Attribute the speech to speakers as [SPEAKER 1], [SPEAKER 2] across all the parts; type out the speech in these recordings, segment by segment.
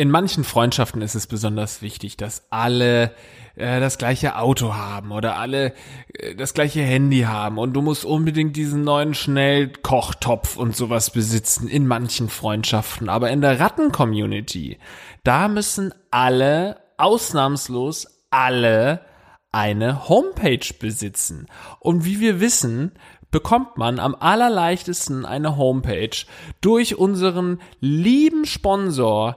[SPEAKER 1] in manchen Freundschaften ist es besonders wichtig, dass alle äh, das gleiche Auto haben oder alle äh, das gleiche Handy haben und du musst unbedingt diesen neuen Schnellkochtopf und sowas besitzen in manchen Freundschaften. Aber in der Ratten-Community, da müssen alle, ausnahmslos alle, eine Homepage besitzen. Und wie wir wissen, bekommt man am allerleichtesten eine Homepage durch unseren lieben Sponsor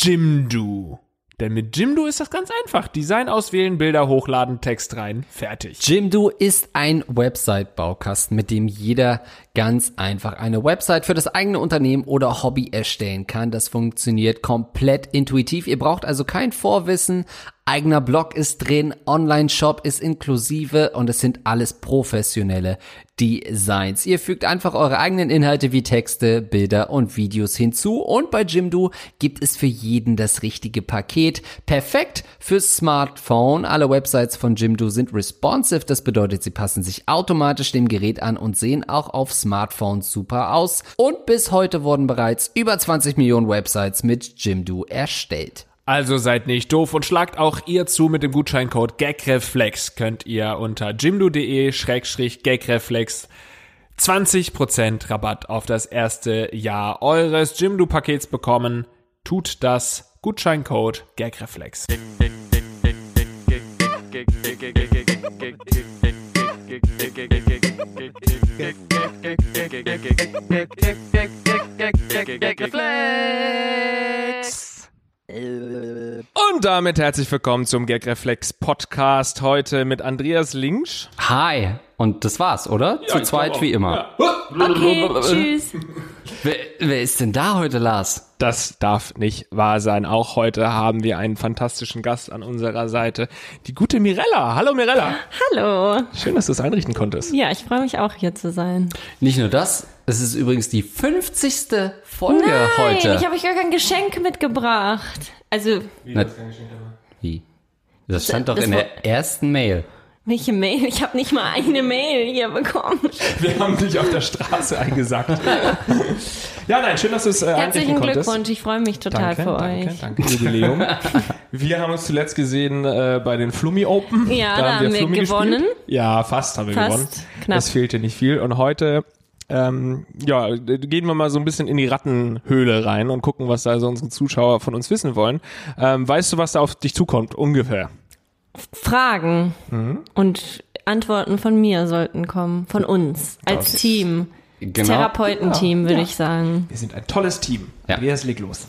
[SPEAKER 1] Jimdo. Denn mit Jimdo ist das ganz einfach. Design auswählen, Bilder hochladen, Text rein, fertig.
[SPEAKER 2] Jimdo ist ein Website-Baukasten, mit dem jeder ganz einfach eine Website für das eigene Unternehmen oder Hobby erstellen kann. Das funktioniert komplett intuitiv. Ihr braucht also kein Vorwissen. Eigener Blog ist drin, Online-Shop ist inklusive und es sind alles professionelle Designs. Ihr fügt einfach eure eigenen Inhalte wie Texte, Bilder und Videos hinzu und bei Jimdo gibt es für jeden das richtige Paket. Perfekt fürs Smartphone. Alle Websites von Jimdo sind responsive, das bedeutet, sie passen sich automatisch dem Gerät an und sehen auch auf Smartphones super aus. Und bis heute wurden bereits über 20 Millionen Websites mit Jimdo erstellt.
[SPEAKER 1] Also seid nicht doof und schlagt auch ihr zu mit dem Gutscheincode GAGREFLEX könnt ihr unter jimdo.de-gagreflex 20% Rabatt auf das erste Jahr eures Jimdo-Pakets bekommen. Tut das. Gutscheincode GAGREFLEX. Und damit herzlich willkommen zum Gagreflex Podcast. Heute mit Andreas Linksch.
[SPEAKER 2] Hi. Und das war's, oder?
[SPEAKER 1] Ja,
[SPEAKER 2] Zu zweit wie immer.
[SPEAKER 3] Okay, tschüss.
[SPEAKER 2] Wer, wer ist denn da heute, Lars?
[SPEAKER 1] Das darf nicht wahr sein. Auch heute haben wir einen fantastischen Gast an unserer Seite. Die gute Mirella. Hallo Mirella.
[SPEAKER 3] Hallo.
[SPEAKER 1] Schön, dass du es einrichten konntest.
[SPEAKER 3] Ja, ich freue mich auch hier zu sein.
[SPEAKER 2] Nicht nur das, es ist übrigens die 50. Folge
[SPEAKER 3] Nein,
[SPEAKER 2] heute.
[SPEAKER 3] ich habe euch gar kein Geschenk mitgebracht. Also,
[SPEAKER 2] Na, wie? Das stand doch
[SPEAKER 3] das
[SPEAKER 2] in der ersten Mail.
[SPEAKER 3] Welche Mail? Ich habe nicht mal eine Mail hier bekommen.
[SPEAKER 1] Wir haben dich auf der Straße eingesackt. ja, nein, schön, dass du es äh,
[SPEAKER 3] Herzlichen
[SPEAKER 1] konntest.
[SPEAKER 3] Glückwunsch, ich freue mich total
[SPEAKER 1] Danke,
[SPEAKER 3] für
[SPEAKER 1] danke,
[SPEAKER 3] euch.
[SPEAKER 1] danke. Jubiläum. Wir haben uns zuletzt gesehen äh, bei den Flummi Open.
[SPEAKER 3] Ja, da haben wir
[SPEAKER 1] Flummi
[SPEAKER 3] gewonnen.
[SPEAKER 1] Gespielt. Ja, fast haben wir
[SPEAKER 3] Fast,
[SPEAKER 1] gewonnen.
[SPEAKER 3] knapp.
[SPEAKER 1] Es fehlte nicht viel. Und heute ähm, ja, gehen wir mal so ein bisschen in die Rattenhöhle rein und gucken, was da so unsere Zuschauer von uns wissen wollen. Ähm, weißt du, was da auf dich zukommt? Ungefähr.
[SPEAKER 3] Fragen
[SPEAKER 1] Mhm.
[SPEAKER 3] und Antworten von mir sollten kommen, von uns als Team.
[SPEAKER 2] Genau.
[SPEAKER 3] Therapeutenteam, würde ich sagen.
[SPEAKER 1] Wir sind ein tolles Team.
[SPEAKER 2] Ja.
[SPEAKER 1] Andreas, leg los.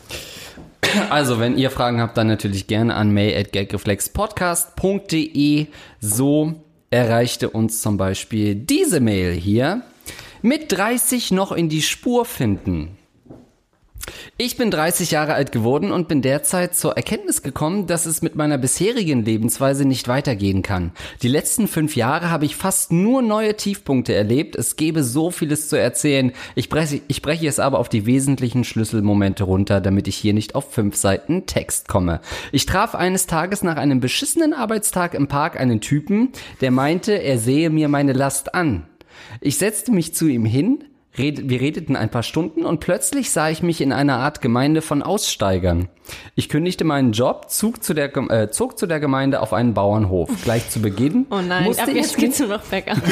[SPEAKER 2] Also, wenn ihr Fragen habt, dann natürlich gerne an mail.gagreflexpodcast.de. So erreichte uns zum Beispiel diese Mail hier. Mit 30 noch in die Spur finden. Ich bin 30 Jahre alt geworden und bin derzeit zur Erkenntnis gekommen, dass es mit meiner bisherigen Lebensweise nicht weitergehen kann. Die letzten fünf Jahre habe ich fast nur neue Tiefpunkte erlebt. Es gäbe so vieles zu erzählen. Ich breche, ich breche es aber auf die wesentlichen Schlüsselmomente runter, damit ich hier nicht auf fünf Seiten Text komme. Ich traf eines Tages nach einem beschissenen Arbeitstag im Park einen Typen, der meinte, er sehe mir meine Last an. Ich setzte mich zu ihm hin, wir redeten ein paar Stunden und plötzlich sah ich mich in einer Art Gemeinde von Aussteigern. Ich kündigte meinen Job, zog zu der, äh, zog zu der Gemeinde auf einen Bauernhof. Gleich zu Beginn
[SPEAKER 3] Oh nein,
[SPEAKER 2] musste
[SPEAKER 3] ab
[SPEAKER 2] ich
[SPEAKER 3] jetzt geht's nur noch bergab.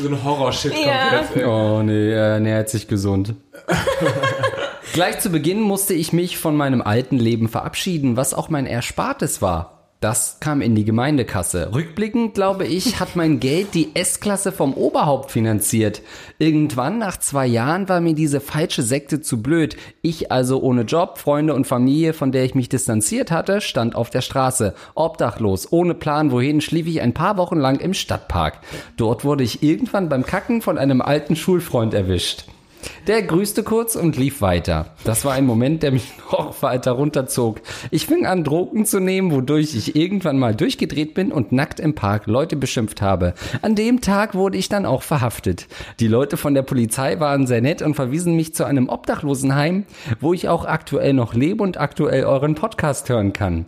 [SPEAKER 1] So ein Horrorshit
[SPEAKER 3] Ja.
[SPEAKER 2] Oh nee, er nähert sich gesund. Gleich zu Beginn musste ich mich von meinem alten Leben verabschieden, was auch mein Erspartes war. Das kam in die Gemeindekasse. Rückblickend, glaube ich, hat mein Geld die S-Klasse vom Oberhaupt finanziert. Irgendwann nach zwei Jahren war mir diese falsche Sekte zu blöd. Ich also ohne Job, Freunde und Familie, von der ich mich distanziert hatte, stand auf der Straße. Obdachlos, ohne Plan wohin, schlief ich ein paar Wochen lang im Stadtpark. Dort wurde ich irgendwann beim Kacken von einem alten Schulfreund erwischt. Der grüßte kurz und lief weiter. Das war ein Moment, der mich noch weiter runterzog. Ich fing an, Drogen zu nehmen, wodurch ich irgendwann mal durchgedreht bin und nackt im Park Leute beschimpft habe. An dem Tag wurde ich dann auch verhaftet. Die Leute von der Polizei waren sehr nett und verwiesen mich zu einem Obdachlosenheim, wo ich auch aktuell noch lebe und aktuell euren Podcast hören kann.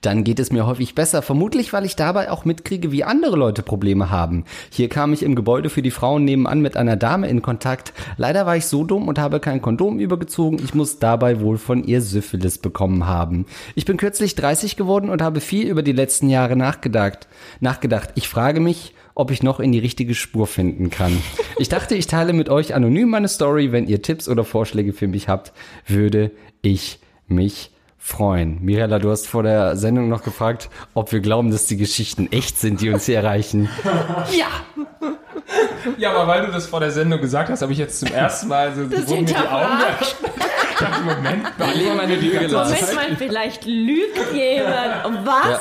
[SPEAKER 2] Dann geht es mir häufig besser. Vermutlich, weil ich dabei auch mitkriege, wie andere Leute Probleme haben. Hier kam ich im Gebäude für die Frauen nebenan mit einer Dame in Kontakt. Leider war ich so dumm und habe kein Kondom übergezogen. Ich muss dabei wohl von ihr Syphilis bekommen haben. Ich bin kürzlich 30 geworden und habe viel über die letzten Jahre nachgedacht. Nachgedacht. Ich frage mich, ob ich noch in die richtige Spur finden kann. Ich dachte, ich teile mit euch anonym meine Story. Wenn ihr Tipps oder Vorschläge für mich habt, würde ich mich freuen. Mirella, du hast vor der Sendung noch gefragt, ob wir glauben, dass die Geschichten echt sind, die uns hier erreichen. Ja!
[SPEAKER 1] Ja, aber weil du das vor der Sendung gesagt hast, habe ich jetzt zum ersten Mal so
[SPEAKER 3] Das
[SPEAKER 1] wurden mir die Augen. Ich dachte, Moment,
[SPEAKER 2] Alle meine Lüge gelassen.
[SPEAKER 3] Moment mal, vielleicht lügt jemand. Was?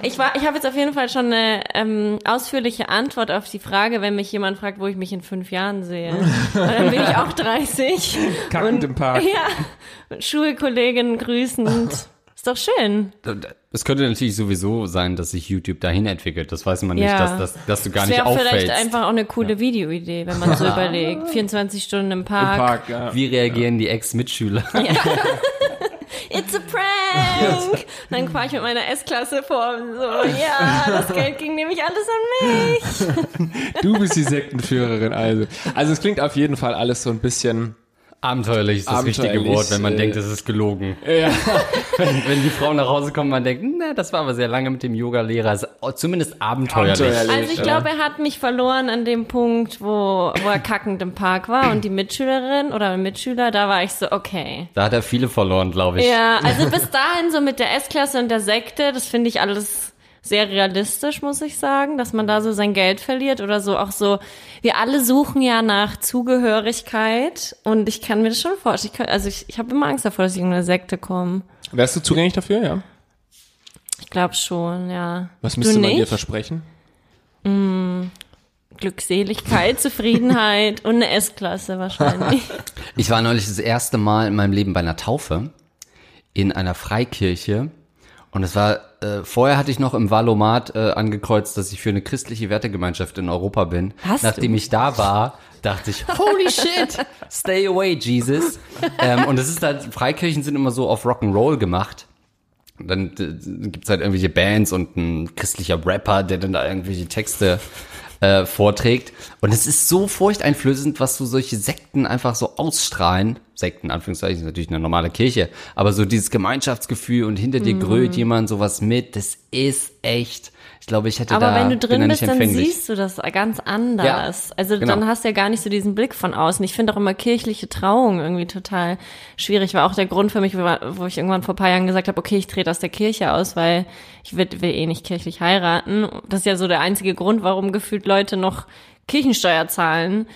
[SPEAKER 3] Ich, war- ich habe jetzt auf jeden Fall schon eine ähm, ausführliche Antwort auf die Frage, wenn mich jemand fragt, wo ich mich in fünf Jahren sehe. Und dann bin ich auch 30.
[SPEAKER 1] Kackend im Park.
[SPEAKER 3] Ja, Schulkolleginnen grüßend. Ist doch schön.
[SPEAKER 2] Es könnte natürlich sowieso sein, dass sich YouTube dahin entwickelt. Das weiß man nicht,
[SPEAKER 3] Ja.
[SPEAKER 2] dass, dass, dass du gar
[SPEAKER 3] Das
[SPEAKER 2] nicht
[SPEAKER 3] wäre vielleicht
[SPEAKER 2] auffällst.
[SPEAKER 3] einfach auch eine coole Videoidee, wenn man so überlegt. 24 Stunden im
[SPEAKER 1] Im
[SPEAKER 3] Park.
[SPEAKER 1] Park, ja.
[SPEAKER 2] Wie reagieren die Ex-Mitschüler?
[SPEAKER 3] It's a prank! Dann fahre ich mit meiner S-Klasse vor und so, ja, das Geld ging nämlich alles an mich.
[SPEAKER 1] Du bist die Sektenführerin, also. Also es klingt auf jeden Fall alles so ein bisschen.
[SPEAKER 2] Abenteuerlich ist das richtige
[SPEAKER 1] Abenteuerlich,
[SPEAKER 2] Wort, wenn man
[SPEAKER 1] äh,
[SPEAKER 2] denkt, es ist gelogen.
[SPEAKER 1] Ja.
[SPEAKER 2] Wenn, wenn die Frau nach Hause kommt, man denkt, na, das war aber sehr lange mit dem Yoga-Lehrer. Zumindest abenteuerlich.
[SPEAKER 1] Abenteuerlich.
[SPEAKER 3] Also ich glaube, er hat mich verloren an dem Punkt, wo, wo er kackend im Park war und die Mitschülerin oder Mitschüler, da war ich so, okay.
[SPEAKER 2] Da hat er viele verloren, glaube ich.
[SPEAKER 3] Ja, also bis dahin so mit der S-Klasse und der Sekte, das finde ich alles sehr realistisch, muss ich sagen, dass man da so sein Geld verliert oder so auch so. Wir alle suchen ja nach Zugehörigkeit und ich kann mir das schon vorstellen. Ich kann, also ich, ich habe immer Angst davor, dass ich in eine Sekte komme.
[SPEAKER 1] Wärst du zugänglich dafür, ja?
[SPEAKER 3] Ich glaube schon, ja.
[SPEAKER 1] Was
[SPEAKER 3] du
[SPEAKER 1] müsste man dir versprechen?
[SPEAKER 3] Glückseligkeit, Zufriedenheit und eine S-Klasse wahrscheinlich.
[SPEAKER 2] Ich war neulich das erste Mal in meinem Leben bei einer Taufe in einer Freikirche. Und es war, äh, vorher hatte ich noch im Valomat äh, angekreuzt, dass ich für eine christliche Wertegemeinschaft in Europa bin.
[SPEAKER 3] Hast
[SPEAKER 2] Nachdem
[SPEAKER 3] du?
[SPEAKER 2] ich da war, dachte ich, holy shit, stay away, Jesus. ähm, und es ist halt, Freikirchen sind immer so auf Rock'n'Roll gemacht. Und dann äh, gibt's halt irgendwelche Bands und ein christlicher Rapper, der dann da irgendwelche Texte äh, vorträgt. Und es ist so furchteinflößend, was so solche Sekten einfach so ausstrahlen. Sekten, Anführungszeichen, ist natürlich eine normale Kirche. Aber so dieses Gemeinschaftsgefühl und hinter
[SPEAKER 3] Mhm.
[SPEAKER 2] dir grölt jemand sowas mit, das ist echt. Ich glaube, ich hätte
[SPEAKER 3] Aber
[SPEAKER 2] da,
[SPEAKER 3] wenn du drin bist, dann siehst du das ganz anders. also
[SPEAKER 2] genau.
[SPEAKER 3] dann hast du ja gar nicht so diesen Blick von außen. Ich finde auch immer kirchliche Trauung irgendwie total schwierig. War auch der Grund für mich, wo ich irgendwann vor ein paar Jahren gesagt habe, okay, ich trete aus der Kirche aus, weil ich will, will eh nicht kirchlich heiraten. Das ist ja so der einzige Grund, warum gefühlt Leute noch Kirchensteuer zahlen,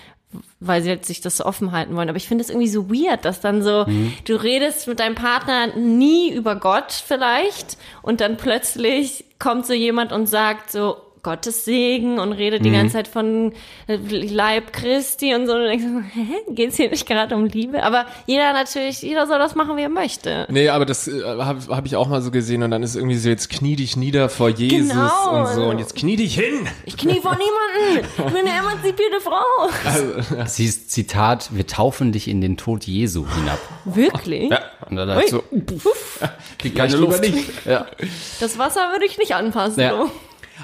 [SPEAKER 3] weil sie halt sich das so offen halten wollen. Aber ich finde es irgendwie so weird, dass dann so, du redest mit deinem Partner nie über Gott vielleicht und dann plötzlich kommt so jemand und sagt so, Gottes Segen und redet die ganze Zeit von äh, Leib Christi und so. Und denkst, so, hä, geht's hier nicht gerade um Liebe? Aber jeder natürlich, jeder soll das machen, wie er möchte.
[SPEAKER 1] Nee, aber das äh, habe hab ich auch mal so gesehen und dann ist irgendwie so, jetzt knie dich nieder vor Jesus
[SPEAKER 3] Genau.
[SPEAKER 1] und so und jetzt knie dich hin.
[SPEAKER 3] Ich knie vor niemanden. Ich bin eine emanzipierte Frau.
[SPEAKER 2] Es hieß, Zitat, wir taufen dich in den Tod Jesu hinab.
[SPEAKER 3] Wirklich?
[SPEAKER 2] Und dann dachte ich so, die
[SPEAKER 1] Ja, lieber nicht.
[SPEAKER 2] Ja.
[SPEAKER 3] Das Wasser würde ich nicht anfassen.
[SPEAKER 2] Ja.
[SPEAKER 3] So.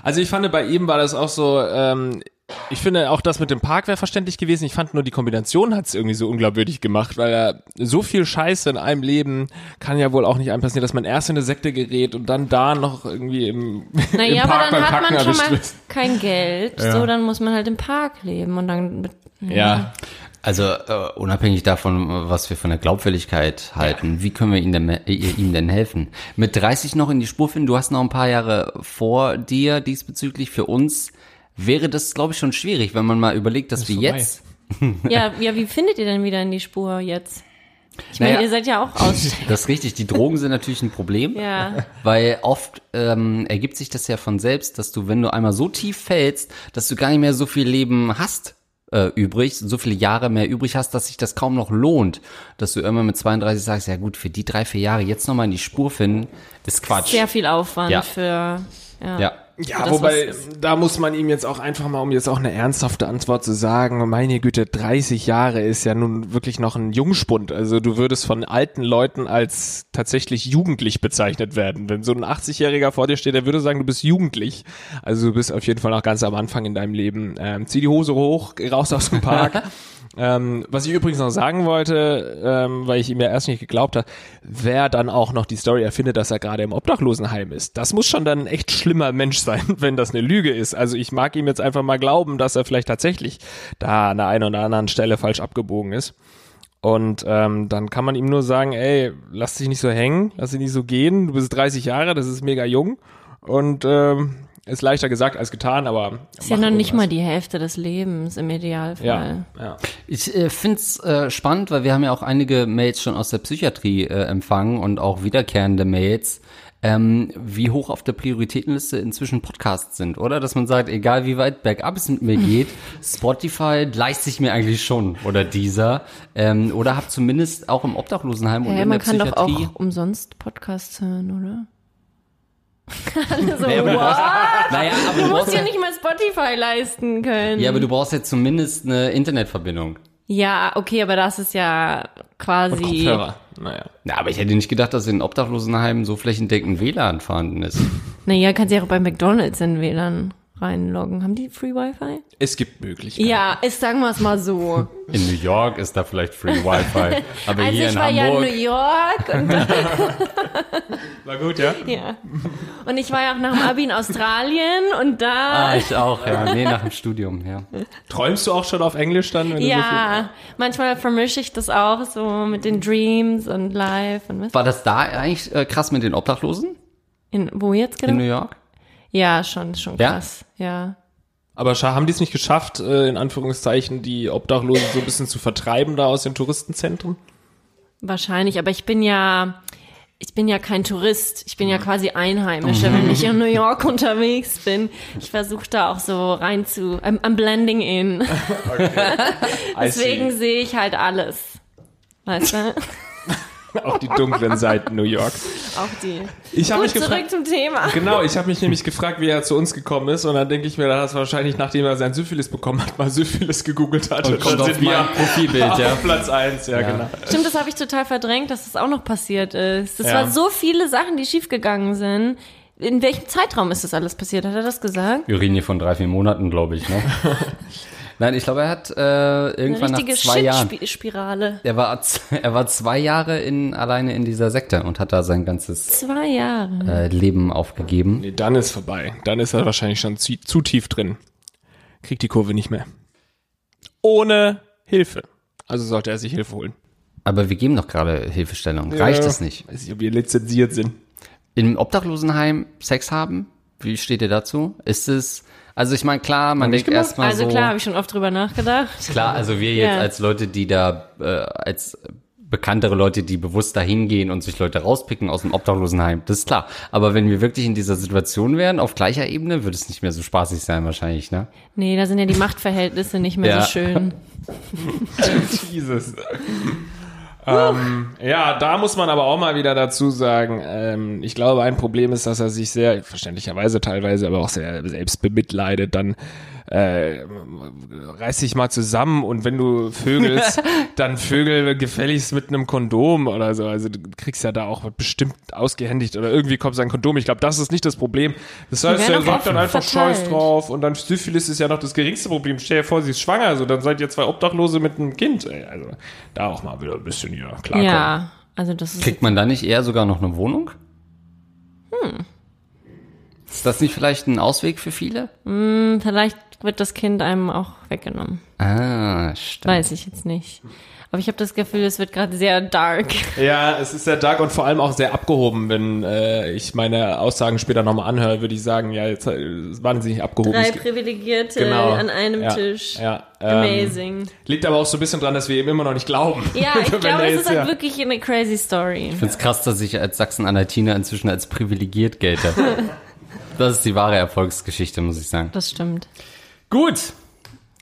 [SPEAKER 1] Also ich fand, bei ihm war das auch so, ähm, ich finde auch das mit dem Park wäre verständlich gewesen. Ich fand nur die Kombination hat es irgendwie so unglaubwürdig gemacht, weil er so viel Scheiße in einem Leben kann ja wohl auch nicht einem passieren, dass man erst in eine Sekte gerät und dann da noch irgendwie im, im
[SPEAKER 3] Naja,
[SPEAKER 1] Park
[SPEAKER 3] aber dann
[SPEAKER 1] beim
[SPEAKER 3] hat
[SPEAKER 1] Kacken
[SPEAKER 3] man schon mal
[SPEAKER 1] wird.
[SPEAKER 3] kein Geld. So, dann muss man halt im Park leben und dann mit,
[SPEAKER 1] Ja.
[SPEAKER 2] Also äh, unabhängig davon, was wir von der Glaubwürdigkeit halten, wie können wir ihm denn, äh, ihm denn helfen? Mit 30 noch in die Spur finden, du hast noch ein paar Jahre vor dir diesbezüglich. Für uns wäre das, glaube ich, schon schwierig, wenn man mal überlegt, dass wir
[SPEAKER 1] vorbei.
[SPEAKER 2] jetzt
[SPEAKER 3] Ja, ja, wie findet ihr denn wieder in die Spur jetzt? Ich meine,
[SPEAKER 2] Naja.
[SPEAKER 3] ihr seid ja auch aus.
[SPEAKER 2] Das ist richtig. Die Drogen sind natürlich ein Problem,
[SPEAKER 3] Ja.
[SPEAKER 2] weil oft ähm, ergibt sich das ja von selbst, dass du, wenn du einmal so tief fällst, dass du gar nicht mehr so viel Leben hast äh, übrig, so viele Jahre mehr übrig hast, dass sich das kaum noch lohnt, dass du irgendwann mit 32 sagst, ja gut, für die drei, vier Jahre jetzt nochmal in die Spur finden, ist Quatsch.
[SPEAKER 3] Sehr viel Aufwand
[SPEAKER 2] Ja.
[SPEAKER 3] für. Ja.
[SPEAKER 2] Ja,
[SPEAKER 1] Ja,
[SPEAKER 3] das,
[SPEAKER 1] wobei, da muss man ihm jetzt auch einfach mal, um jetzt auch eine ernsthafte Antwort zu sagen, meine Güte, 30 Jahre ist ja nun wirklich noch ein Jungspund. Also du würdest von alten Leuten als tatsächlich jugendlich bezeichnet werden. Wenn so ein 80-Jähriger vor dir steht, der würde sagen, du bist jugendlich. Also du bist auf jeden Fall noch ganz am Anfang in deinem Leben. Ähm, zieh die Hose hoch, geh raus aus dem Park. Ähm, was ich übrigens noch sagen wollte, ähm, weil ich ihm ja erst nicht geglaubt habe, wer dann auch noch die Story erfindet, dass er gerade im Obdachlosenheim ist, das muss schon dann ein echt schlimmer Mensch sein, wenn das eine Lüge ist. Also ich mag ihm jetzt einfach mal glauben, dass er vielleicht tatsächlich da an der einen oder anderen Stelle falsch abgebogen ist. Und ähm, dann kann man ihm nur sagen, ey, lass dich nicht so hängen, lass dich nicht so gehen, du bist 30 Jahre, das ist mega jung und ähm, ist leichter gesagt als getan, aber
[SPEAKER 3] Ist ja noch nicht
[SPEAKER 1] irgendwas.
[SPEAKER 3] mal die Hälfte des Lebens im Idealfall.
[SPEAKER 1] ja, ja.
[SPEAKER 2] Ich äh, find's äh, spannend, weil wir haben ja auch einige Mails schon aus der Psychiatrie äh, empfangen und auch wiederkehrende Mails, ähm, wie hoch auf der Prioritätenliste inzwischen Podcasts sind, oder? Dass man sagt, egal wie weit bergab es mit mir geht, Spotify leistet sich mir eigentlich schon oder dieser ähm, oder hab zumindest auch im Obdachlosenheim und
[SPEAKER 3] Ja,
[SPEAKER 2] in
[SPEAKER 3] man
[SPEAKER 2] der
[SPEAKER 3] kann doch
[SPEAKER 2] Psychiatrie.
[SPEAKER 3] auch umsonst Podcasts hören, oder? So,
[SPEAKER 2] Naja, aber brauchst- naja, aber
[SPEAKER 3] Du
[SPEAKER 2] du
[SPEAKER 3] musst
[SPEAKER 2] brauchst
[SPEAKER 3] ja nicht mal Spotify leisten können.
[SPEAKER 2] ja, aber du brauchst ja zumindest eine Internetverbindung.
[SPEAKER 3] Ja, okay, aber das ist ja quasi.
[SPEAKER 1] Kopfhörer. Naja.
[SPEAKER 2] Ja, aber ich hätte nicht gedacht, dass in Obdachlosenheimen so flächendeckend WLAN vorhanden ist.
[SPEAKER 3] Naja, kannst ja auch bei McDonalds in WLAN reinloggen. Haben die Free Wi-Fi?
[SPEAKER 1] Es gibt Möglichkeiten.
[SPEAKER 3] Ja, ist, sagen wir es mal so.
[SPEAKER 2] In New York ist da vielleicht Free Wi-Fi, aber
[SPEAKER 3] Also
[SPEAKER 2] hier
[SPEAKER 3] ich
[SPEAKER 2] in
[SPEAKER 3] war ja in
[SPEAKER 2] Hamburg.
[SPEAKER 3] New York und,
[SPEAKER 1] War gut, ja?
[SPEAKER 3] ja. und ich war ja auch nach dem Abi in Australien und da.
[SPEAKER 2] Ah, ich auch, ja. Nee, nach dem Studium, ja.
[SPEAKER 1] Träumst du auch schon auf Englisch dann? Wenn
[SPEAKER 3] ja, manchmal vermische ich das auch so mit den Dreams und Live und was.
[SPEAKER 2] War das da eigentlich äh, krass mit den Obdachlosen
[SPEAKER 3] In, wo jetzt
[SPEAKER 2] in New
[SPEAKER 3] genau?
[SPEAKER 2] York?
[SPEAKER 3] Ja, schon, schon
[SPEAKER 2] Ja?
[SPEAKER 3] krass. Ja.
[SPEAKER 1] viel, aber haben die es nicht geschafft, äh, in Anführungszeichen, die Obdachlosen so ein bisschen zu vertreiben da aus den Touristenzentren?
[SPEAKER 3] Wahrscheinlich, aber ich bin ja, ich bin ja kein Tourist. Ich bin
[SPEAKER 2] Mhm.
[SPEAKER 3] ja quasi Einheimischer, wenn ich in New York unterwegs bin. Ich versuche da auch so rein zu, I'm, I'm blending in. Deswegen sehe ich halt alles. Weißt du?
[SPEAKER 1] Auch die dunklen Seiten New Yorks.
[SPEAKER 3] Auch die.
[SPEAKER 1] Ich habe
[SPEAKER 3] Gut,
[SPEAKER 1] mich
[SPEAKER 3] zurück
[SPEAKER 1] gefragt.
[SPEAKER 3] zum Thema.
[SPEAKER 1] Genau, ich habe mich nämlich gefragt, wie er zu uns gekommen ist. Und dann denke ich mir, dass er wahrscheinlich, nachdem er sein Syphilis bekommen hat, mal Syphilis gegoogelt hat.
[SPEAKER 2] Und kommt
[SPEAKER 1] dann
[SPEAKER 2] auf mein Profilbild,
[SPEAKER 1] auf
[SPEAKER 2] ja.
[SPEAKER 1] Platz eins, ja, genau.
[SPEAKER 3] Stimmt, das habe ich total verdrängt, dass das auch noch passiert ist. Das
[SPEAKER 1] Ja.
[SPEAKER 3] waren so viele Sachen, die schiefgegangen sind. In welchem Zeitraum ist das alles passiert? Hat er das gesagt?
[SPEAKER 2] Wir reden hier von drei, vier Monaten, glaube ich, ne? Nein, ich glaube, er hat äh,
[SPEAKER 3] Eine
[SPEAKER 2] irgendwann nach
[SPEAKER 3] richtige
[SPEAKER 2] zwei Jahren.
[SPEAKER 3] Shit-Spirale.
[SPEAKER 2] Er war, er war zwei Jahre in, alleine in dieser Sekte und hat da sein ganzes
[SPEAKER 3] Zwei Jahre.
[SPEAKER 2] äh, Leben aufgegeben.
[SPEAKER 1] Nee, dann ist vorbei. Dann ist er wahrscheinlich schon zu, zu tief drin. Kriegt die Kurve nicht mehr. Ohne Hilfe. Also sollte er sich Hilfe holen.
[SPEAKER 2] Aber wir geben doch gerade Hilfestellung. Reicht
[SPEAKER 1] Ja.
[SPEAKER 2] es nicht?
[SPEAKER 1] Weiß nicht, ob wir lizenziert sind.
[SPEAKER 2] Im Obdachlosenheim Sex haben? Wie steht ihr dazu? Ist es, also ich meine, klar, man denkt erstmal
[SPEAKER 3] Also
[SPEAKER 2] so.
[SPEAKER 3] klar, habe ich schon oft drüber nachgedacht.
[SPEAKER 2] Klar, also wir jetzt
[SPEAKER 3] Ja.
[SPEAKER 2] als Leute, die da, äh, als bekanntere Leute, die bewusst dahin gehen und sich Leute rauspicken aus dem Obdachlosenheim, das ist klar. Aber wenn wir wirklich in dieser Situation wären, auf gleicher Ebene, würde es nicht mehr so spaßig sein wahrscheinlich, ne?
[SPEAKER 3] Nee, da sind ja die Machtverhältnisse nicht mehr
[SPEAKER 2] Ja.
[SPEAKER 3] so schön.
[SPEAKER 1] Jesus. Ähm, ja, da muss man aber auch mal wieder dazu sagen, ähm, ich glaube, ein Problem ist, dass er sich sehr, verständlicherweise teilweise, aber auch sehr selbst bemitleidet, dann äh, reiß dich mal zusammen und wenn du vögelst, dann vögel gefälligst mit einem Kondom oder so. Also du kriegst ja da auch bestimmt ausgehändigt oder irgendwie kommst du an ein Kondom. Ich glaube, das ist nicht das Problem. Das heißt, er sagt dann einfach Scheiß drauf und dann Syphilis ist ja noch das geringste Problem. Stell dir vor, sie ist schwanger, also dann seid ihr zwei Obdachlose mit einem Kind. Ey, also da auch mal wieder ein bisschen hier klarkommen.
[SPEAKER 3] Ja, also das ist
[SPEAKER 2] Kriegt man da nicht eher sogar noch eine Wohnung? Hm. Ist das nicht vielleicht ein Ausweg für viele?
[SPEAKER 3] vielleicht wird das Kind einem auch weggenommen.
[SPEAKER 2] Ah, stimmt.
[SPEAKER 3] Weiß ich jetzt nicht. Aber ich habe das Gefühl, es wird gerade sehr dark.
[SPEAKER 1] Ja, es ist sehr dark und vor allem auch sehr abgehoben. Wenn äh, ich meine Aussagen später nochmal anhöre, würde ich sagen, ja, jetzt äh, ist wahnsinnig abgehoben.
[SPEAKER 3] Drei
[SPEAKER 1] Es-
[SPEAKER 3] Privilegierte
[SPEAKER 1] Genau.
[SPEAKER 3] an einem
[SPEAKER 1] ja,
[SPEAKER 3] Tisch.
[SPEAKER 1] Ja, ähm,
[SPEAKER 3] Amazing.
[SPEAKER 1] Liegt aber auch so ein bisschen dran, dass wir ihm immer noch nicht glauben.
[SPEAKER 3] Ja, ich glaube, es ist halt
[SPEAKER 1] ja-
[SPEAKER 3] wirklich eine crazy Story.
[SPEAKER 2] Ich find's krass, dass ich als Sachsen-Anhaltiner inzwischen als privilegiert gelte. das ist die wahre Erfolgsgeschichte, muss ich sagen.
[SPEAKER 3] Das stimmt.
[SPEAKER 2] Gut.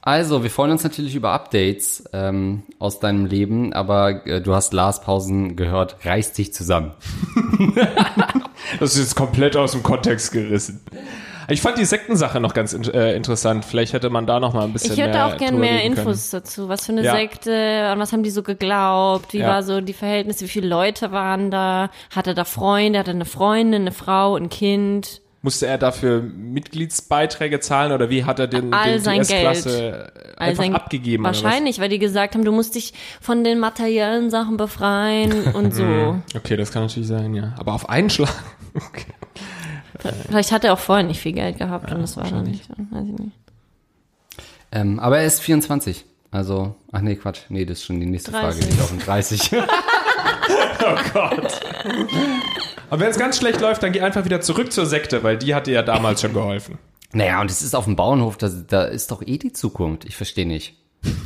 [SPEAKER 2] Also, wir freuen uns natürlich über Updates ähm, aus deinem Leben, aber äh, du hast Lars Pausen gehört, reiß dich zusammen.
[SPEAKER 1] Das ist jetzt komplett aus dem Kontext gerissen. Ich fand die Sektensache noch ganz in, äh, interessant. Vielleicht hätte man da noch mal ein bisschen
[SPEAKER 3] Ich hätte
[SPEAKER 1] mehr
[SPEAKER 3] auch gern
[SPEAKER 1] drüber
[SPEAKER 3] mehr
[SPEAKER 1] reden können.
[SPEAKER 3] Infos dazu. Was für eine
[SPEAKER 1] Ja.
[SPEAKER 3] Sekte, an was haben die so geglaubt? Wie
[SPEAKER 1] Ja.
[SPEAKER 3] war so die Verhältnisse? Wie viele Leute waren da? Hatte er da Freunde? Hatte er eine Freundin, eine Frau, ein Kind?
[SPEAKER 1] Musste er dafür Mitgliedsbeiträge zahlen oder wie hat er den,
[SPEAKER 3] All
[SPEAKER 1] den die
[SPEAKER 3] sein
[SPEAKER 1] S-Klasse
[SPEAKER 3] All
[SPEAKER 1] einfach
[SPEAKER 3] sein-
[SPEAKER 1] abgegeben?
[SPEAKER 3] Wahrscheinlich, weil die gesagt haben, du musst dich von den materiellen Sachen befreien und so.
[SPEAKER 1] was? Okay, das kann natürlich sein, ja. Aber auf einen Schlag. Okay.
[SPEAKER 3] Vielleicht hat er auch vorher nicht viel Geld gehabt und das war dann nicht. Weiß ich nicht.
[SPEAKER 2] Ähm, aber er ist 24. Also, ach nee, Quatsch. Nee, das ist schon die nächste Frage.
[SPEAKER 3] 30.
[SPEAKER 2] Die ist auch in 30.
[SPEAKER 1] Oh Gott. Aber wenn es ganz schlecht läuft, dann geh einfach wieder zurück zur Sekte, weil die hat dir ja damals schon geholfen.
[SPEAKER 2] naja, und es ist auf dem Bauernhof, da, da ist doch eh die Zukunft. Ich verstehe nicht.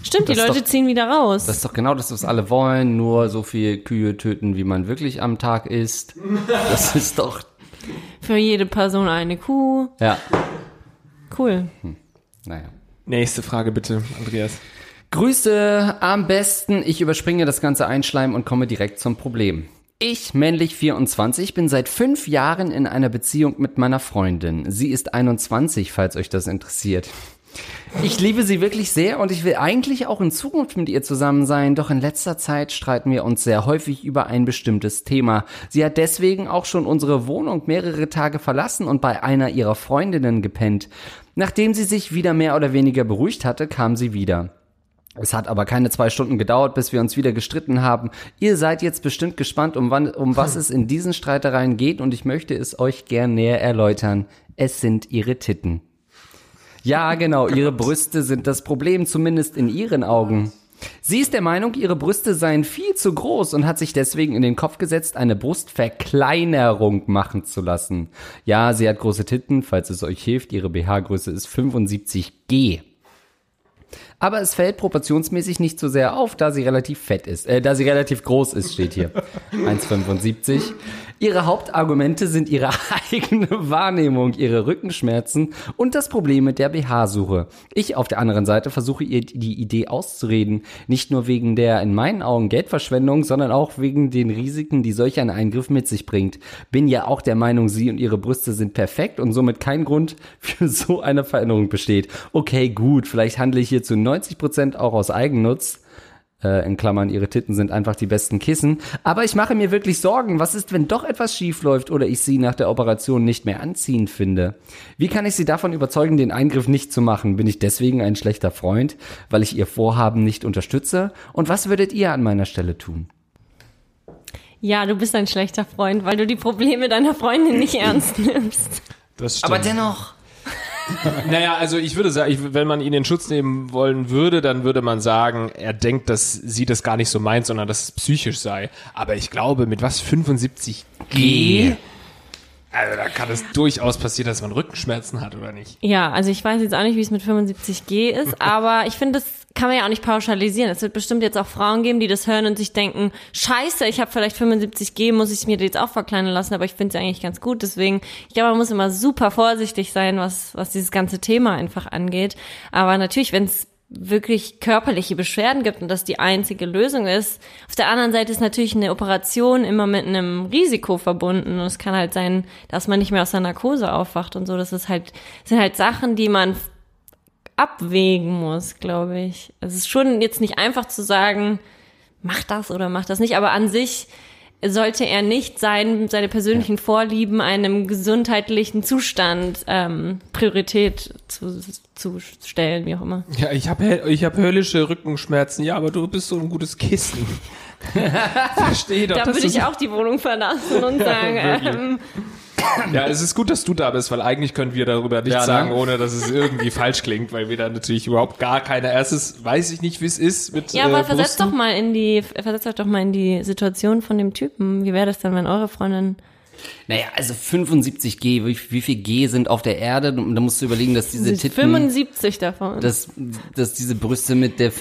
[SPEAKER 3] Stimmt, die
[SPEAKER 2] Das
[SPEAKER 3] Leute
[SPEAKER 2] doch-
[SPEAKER 3] ziehen wieder raus.
[SPEAKER 2] Das ist doch genau das, was alle wollen. Nur so viel Kühe töten, wie man wirklich am Tag isst. Das ist doch,
[SPEAKER 3] Für jede Person eine Kuh.
[SPEAKER 2] ja,
[SPEAKER 3] Cool.
[SPEAKER 2] naja.
[SPEAKER 1] Nächste Frage bitte, Andreas.
[SPEAKER 2] Grüße am besten. Ich überspringe das ganze Einschleim und komme direkt zum Problem. Ich, männlich 24, bin seit fünf Jahren in einer Beziehung mit meiner Freundin. Sie ist 21, falls euch das interessiert. Ich liebe sie wirklich sehr und ich will eigentlich auch in Zukunft mit ihr zusammen sein, doch in letzter Zeit streiten wir uns sehr häufig über ein bestimmtes Thema. Sie hat deswegen auch schon unsere Wohnung mehrere Tage verlassen und bei einer ihrer Freundinnen gepennt. Nachdem sie sich wieder mehr oder weniger beruhigt hatte, kam sie wieder. Es hat aber keine zwei Stunden gedauert, bis wir uns wieder gestritten haben. Ihr seid jetzt bestimmt gespannt, um, wann, um was es in diesen Streitereien geht und ich möchte es euch gern näher erläutern. Es sind ihre Titten. Ja, genau, ihre Brüste sind das Problem, zumindest in ihren Augen. Sie ist der Meinung, ihre Brüste seien viel zu groß und hat sich deswegen in den Kopf gesetzt, eine Brustverkleinerung machen zu lassen. Ja, sie hat große Titten, falls es euch hilft, ihre BH-Größe ist 75G aber es fällt proportionsmäßig nicht so sehr auf, da sie relativ fett ist. Äh, da sie relativ groß ist, steht hier. 1,75. Ihre Hauptargumente sind ihre eigene Wahrnehmung, ihre Rückenschmerzen und das Problem mit der BH-Suche. Ich auf der anderen Seite versuche ihr die Idee auszureden, nicht nur wegen der in meinen Augen Geldverschwendung, sondern auch wegen den Risiken, die solch ein Eingriff mit sich bringt. Bin ja auch der Meinung, sie und ihre Brüste sind perfekt und somit kein Grund für so eine Veränderung besteht. Okay, gut, vielleicht handle ich hier hierzu 90 Prozent auch aus Eigennutz. Äh, in Klammern, ihre Titten sind einfach die besten Kissen. Aber ich mache mir wirklich Sorgen. Was ist, wenn doch etwas schief läuft oder ich sie nach der Operation nicht mehr anziehend finde? Wie kann ich sie davon überzeugen, den Eingriff nicht zu machen? Bin ich deswegen ein schlechter Freund, weil ich ihr Vorhaben nicht unterstütze? Und was würdet ihr an meiner Stelle tun?
[SPEAKER 3] Ja, du bist ein schlechter Freund, weil du die Probleme deiner Freundin nicht ernst nimmst.
[SPEAKER 1] Das stimmt.
[SPEAKER 2] Aber dennoch.
[SPEAKER 1] Naja, also ich würde sagen, ich, wenn man ihn in Schutz nehmen wollen würde, dann würde man sagen, er denkt, dass sie das gar nicht so meint, sondern dass es psychisch sei. Aber ich glaube, mit was 75G? Also da kann es durchaus passieren, dass man Rückenschmerzen hat, oder nicht?
[SPEAKER 3] Ja, also ich weiß jetzt auch nicht, wie es mit 75G ist, aber ich finde, das kann man ja auch nicht pauschalisieren. Es wird bestimmt jetzt auch Frauen geben, die das hören und sich denken, scheiße, ich habe vielleicht 75G, muss ich mir jetzt auch verkleinern lassen, aber ich finde sie eigentlich ganz gut. Deswegen, ich glaube, man muss immer super vorsichtig sein, was, was dieses ganze Thema einfach angeht. Aber natürlich, wenn es wirklich körperliche Beschwerden gibt und das die einzige Lösung ist. Auf der anderen Seite ist natürlich eine Operation immer mit einem Risiko verbunden und es kann halt sein, dass man nicht mehr aus der Narkose aufwacht und so. Das ist halt, sind halt Sachen, die man abwägen muss, glaube ich. Es ist schon jetzt nicht einfach zu sagen, mach das oder mach das nicht, aber an sich sollte er nicht sein, seine persönlichen Vorlieben einem gesundheitlichen Zustand ähm, Priorität zu, zu stellen, wie auch immer.
[SPEAKER 1] Ja, ich habe ich hab höllische Rückenschmerzen. Ja, aber du bist so ein gutes Kissen. Verstehe doch.
[SPEAKER 3] Da würde ich auch die Wohnung verlassen und sagen, ähm,
[SPEAKER 1] Ja, es ist gut, dass du da bist, weil eigentlich können wir darüber nichts
[SPEAKER 2] Ja, ne?
[SPEAKER 1] sagen, ohne dass es irgendwie falsch klingt, weil wir da natürlich überhaupt gar keine erstes, weiß ich nicht, wie es ist mit
[SPEAKER 3] ja, aber
[SPEAKER 1] äh,
[SPEAKER 3] versetzt doch mal in die, versetzt euch doch mal in die Situation von dem Typen. Wie wäre das dann, wenn eure Freundin
[SPEAKER 2] Naja, also 75G, wie, wie viel G sind auf der Erde? Und da musst du überlegen, dass diese Titten,
[SPEAKER 3] 75 davon?
[SPEAKER 2] dass, dass diese Brüste mit der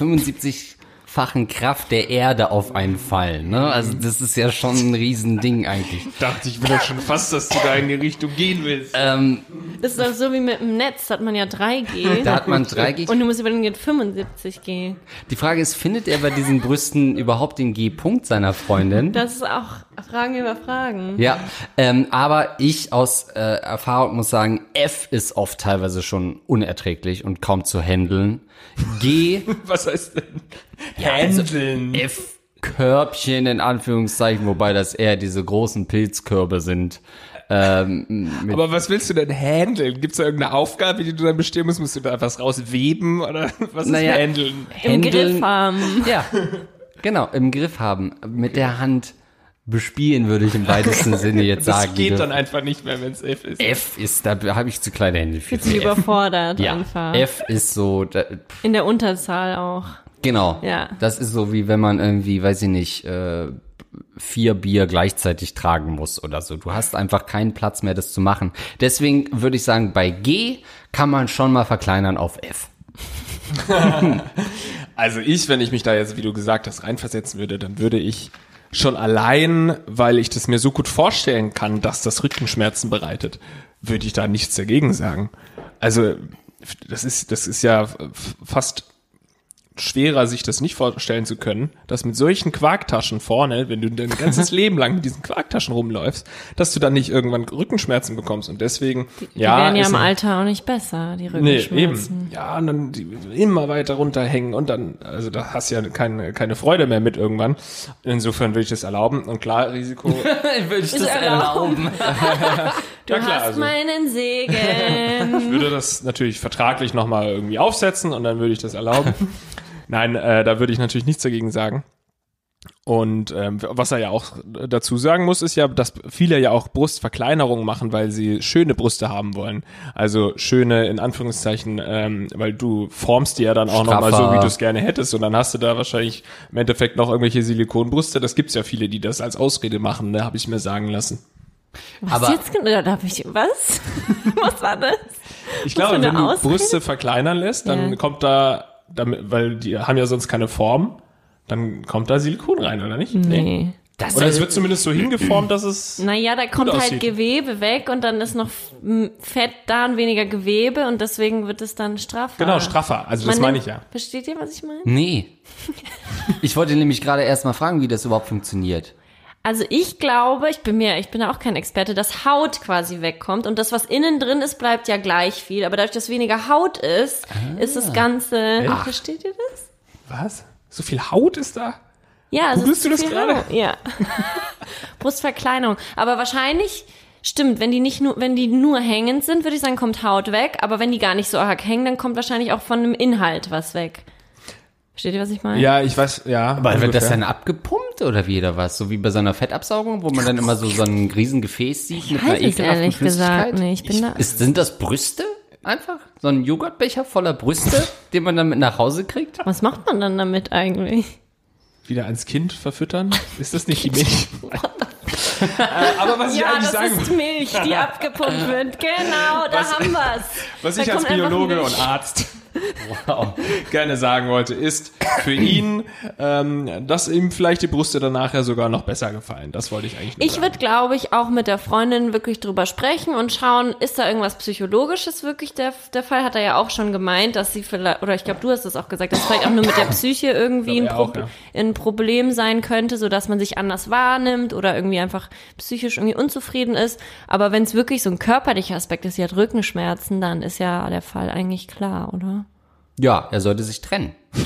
[SPEAKER 2] 75-fachen Kraft der Erde auf einen fallen. Ne? Also das ist ja schon ein Riesending eigentlich.
[SPEAKER 1] dachte ich mir doch schon fast, dass du da in die Richtung gehen willst.
[SPEAKER 2] Ähm,
[SPEAKER 3] Das ist doch so wie mit dem Netz, da hat man ja 3G.
[SPEAKER 2] da hat man 3G.
[SPEAKER 3] und du musst überlegen, jetzt 75G.
[SPEAKER 2] Die Frage ist, findet er bei diesen Brüsten überhaupt den G-Punkt seiner Freundin?
[SPEAKER 3] Das ist auch Fragen über Fragen.
[SPEAKER 2] Ja, ähm, aber ich aus äh, Erfahrung muss sagen, F ist oft teilweise schon unerträglich und kaum zu handeln. G,
[SPEAKER 1] Was heißt denn?
[SPEAKER 2] also
[SPEAKER 1] Handeln.
[SPEAKER 2] F Körbchen in Anführungszeichen, wobei das eher diese großen Pilzkörbe sind. Ähm, mit,
[SPEAKER 1] Aber was willst du denn handeln? Gibt es da irgendeine Aufgabe, die du dann bestehen musst? Musst du da was rausweben oder was ist
[SPEAKER 2] Naja.
[SPEAKER 1] handeln?
[SPEAKER 3] Im
[SPEAKER 2] Händeln-
[SPEAKER 3] Griff haben.
[SPEAKER 2] Ja, genau, im Griff haben. Mit der Hand bespielen, würde ich im weitesten Sinne jetzt
[SPEAKER 1] Das
[SPEAKER 2] sagen.
[SPEAKER 1] geht dann einfach nicht mehr, wenn es F ist.
[SPEAKER 2] F ist, da habe ich zu kleine Hände für.
[SPEAKER 3] Sich überfordert
[SPEAKER 2] Ja,
[SPEAKER 3] einfach.
[SPEAKER 2] F ist so, da,
[SPEAKER 3] In der Unterzahl auch.
[SPEAKER 2] genau.
[SPEAKER 3] Ja.
[SPEAKER 2] Das ist so wie wenn man irgendwie, weiß ich nicht, äh, vier Bier gleichzeitig tragen muss oder so. Du hast einfach keinen Platz mehr, das zu machen. Deswegen würde ich sagen, bei G kann man schon mal verkleinern auf F.
[SPEAKER 1] Also ich, wenn ich mich da jetzt, wie du gesagt hast, reinversetzen würde, dann würde ich schon allein, weil ich das mir so gut vorstellen kann, dass das Rückenschmerzen bereitet, würde ich da nichts dagegen sagen. Also das ist, das ist ja fast schwerer, sich das nicht vorstellen zu können, dass mit solchen Quarktaschen vorne, wenn du dein ganzes Leben lang mit diesen Quarktaschen rumläufst, dass du dann nicht irgendwann Rückenschmerzen bekommst. Und deswegen,
[SPEAKER 3] Die
[SPEAKER 1] ja,
[SPEAKER 3] werden ja im
[SPEAKER 1] ein-
[SPEAKER 3] Alter auch nicht besser, die
[SPEAKER 1] Nee,
[SPEAKER 3] Rückenschmerzen.
[SPEAKER 1] eben. Ja, und dann die immer weiter runterhängen und dann, also da hast du ja keine, keine Freude mehr mit irgendwann. Insofern würde ich das erlauben. Und klar, Risiko.
[SPEAKER 2] würde ich
[SPEAKER 3] das erlauben? Du
[SPEAKER 1] Ja, klar,
[SPEAKER 3] hast
[SPEAKER 1] also-
[SPEAKER 3] meinen Segen.
[SPEAKER 1] Ich würde das natürlich vertraglich nochmal irgendwie aufsetzen und dann würde ich das erlauben. Nein, äh, da würde ich natürlich nichts dagegen sagen. Und ähm, was er ja auch dazu sagen muss, ist ja, dass viele ja auch Brustverkleinerungen machen, weil sie schöne Brüste haben wollen. Also schöne in Anführungszeichen, ähm, weil du formst die ja dann auch nochmal so, wie du es gerne hättest. Und dann hast du da wahrscheinlich im Endeffekt noch irgendwelche Silikonbrüste. Das gibt's ja viele, die das als Ausrede machen, ne, habe ich mir sagen lassen.
[SPEAKER 3] Was
[SPEAKER 2] Aber-
[SPEAKER 3] jetzt genau? Da hab ich was? was war das?
[SPEAKER 1] Ich
[SPEAKER 3] Was
[SPEAKER 1] glaube, wenn du
[SPEAKER 3] Ausrede?
[SPEAKER 1] Brüste verkleinern lässt, dann
[SPEAKER 3] Ja.
[SPEAKER 1] kommt da, damit, weil die haben ja sonst keine Form, dann kommt da Silikon rein, oder nicht?
[SPEAKER 3] Nee.
[SPEAKER 2] Das
[SPEAKER 1] Oder es wird zumindest so hingeformt, dass es.
[SPEAKER 3] Naja, da kommt halt
[SPEAKER 1] aussieht.
[SPEAKER 3] Gewebe weg und dann ist noch Fett da und weniger Gewebe und deswegen wird es dann straffer.
[SPEAKER 1] Genau, straffer. Also das
[SPEAKER 3] Man
[SPEAKER 1] meine ich ja.
[SPEAKER 3] Versteht ihr, was ich meine?
[SPEAKER 2] Nee. Ich wollte nämlich gerade erst mal fragen, wie das überhaupt funktioniert.
[SPEAKER 3] Also ich glaube, ich bin mir, ich bin auch kein Experte, dass Haut quasi wegkommt und das, was innen drin ist, bleibt ja gleich viel. Aber dadurch, dass weniger Haut ist, ist das Ganze. Versteht ihr das?
[SPEAKER 1] Was? So viel Haut ist da?
[SPEAKER 3] Ja, es
[SPEAKER 1] Googlest du das gerade?
[SPEAKER 3] Haut. Ja. Brustverkleinerung. Aber wahrscheinlich stimmt, wenn die nicht nur, wenn die nur hängend sind, würde ich sagen, kommt Haut weg. Aber wenn die gar nicht so arg hängen, dann kommt wahrscheinlich auch von dem Inhalt was weg. Versteht ihr, was ich meine?
[SPEAKER 1] Ja, ich weiß, ja.
[SPEAKER 2] Aber wird das
[SPEAKER 1] ungefähr.
[SPEAKER 2] dann abgepumpt oder wie oder was? So wie bei so einer Fettabsaugung, wo man dann immer so, so ein Riesengefäß sieht mit einer
[SPEAKER 3] es
[SPEAKER 2] ekelhaften
[SPEAKER 3] ehrlich
[SPEAKER 2] Flüssigkeit?
[SPEAKER 3] gesagt nicht. Ich bin da-
[SPEAKER 2] ist, sind das Brüste einfach? So ein Joghurtbecher voller Brüste, den man dann mit nach Hause kriegt?
[SPEAKER 3] Was macht man dann damit eigentlich?
[SPEAKER 1] wieder ans Kind verfüttern? Ist das nicht die Milch? Aber was ich
[SPEAKER 3] Ja,
[SPEAKER 1] eigentlich
[SPEAKER 3] das
[SPEAKER 1] sagen
[SPEAKER 3] ist Milch, die abgepumpt wird. Genau, da
[SPEAKER 1] Was-
[SPEAKER 3] haben wir's.
[SPEAKER 1] Was
[SPEAKER 3] Da
[SPEAKER 1] ich als Biologe und Arzt gerne sagen wollte, ist für ihn, ähm, dass ihm vielleicht die Brüste dann nachher sogar noch besser gefallen. Das wollte ich eigentlich nur
[SPEAKER 3] Ich würde, glaube ich, auch mit der Freundin wirklich drüber sprechen und schauen, ist da irgendwas Psychologisches wirklich der, der Fall? Hat er ja auch schon gemeint, dass sie vielleicht, oder ich glaube, du hast es auch gesagt, dass vielleicht auch nur mit der Psyche irgendwie ein, Pro
[SPEAKER 1] auch,
[SPEAKER 3] ein Problem sein könnte, so dass man sich anders wahrnimmt oder irgendwie einfach psychisch irgendwie unzufrieden ist. Aber wenn es wirklich so ein körperlicher Aspekt ist, sie hat Rückenschmerzen, dann ist ja der Fall eigentlich klar, oder?
[SPEAKER 2] Ja, er sollte sich trennen.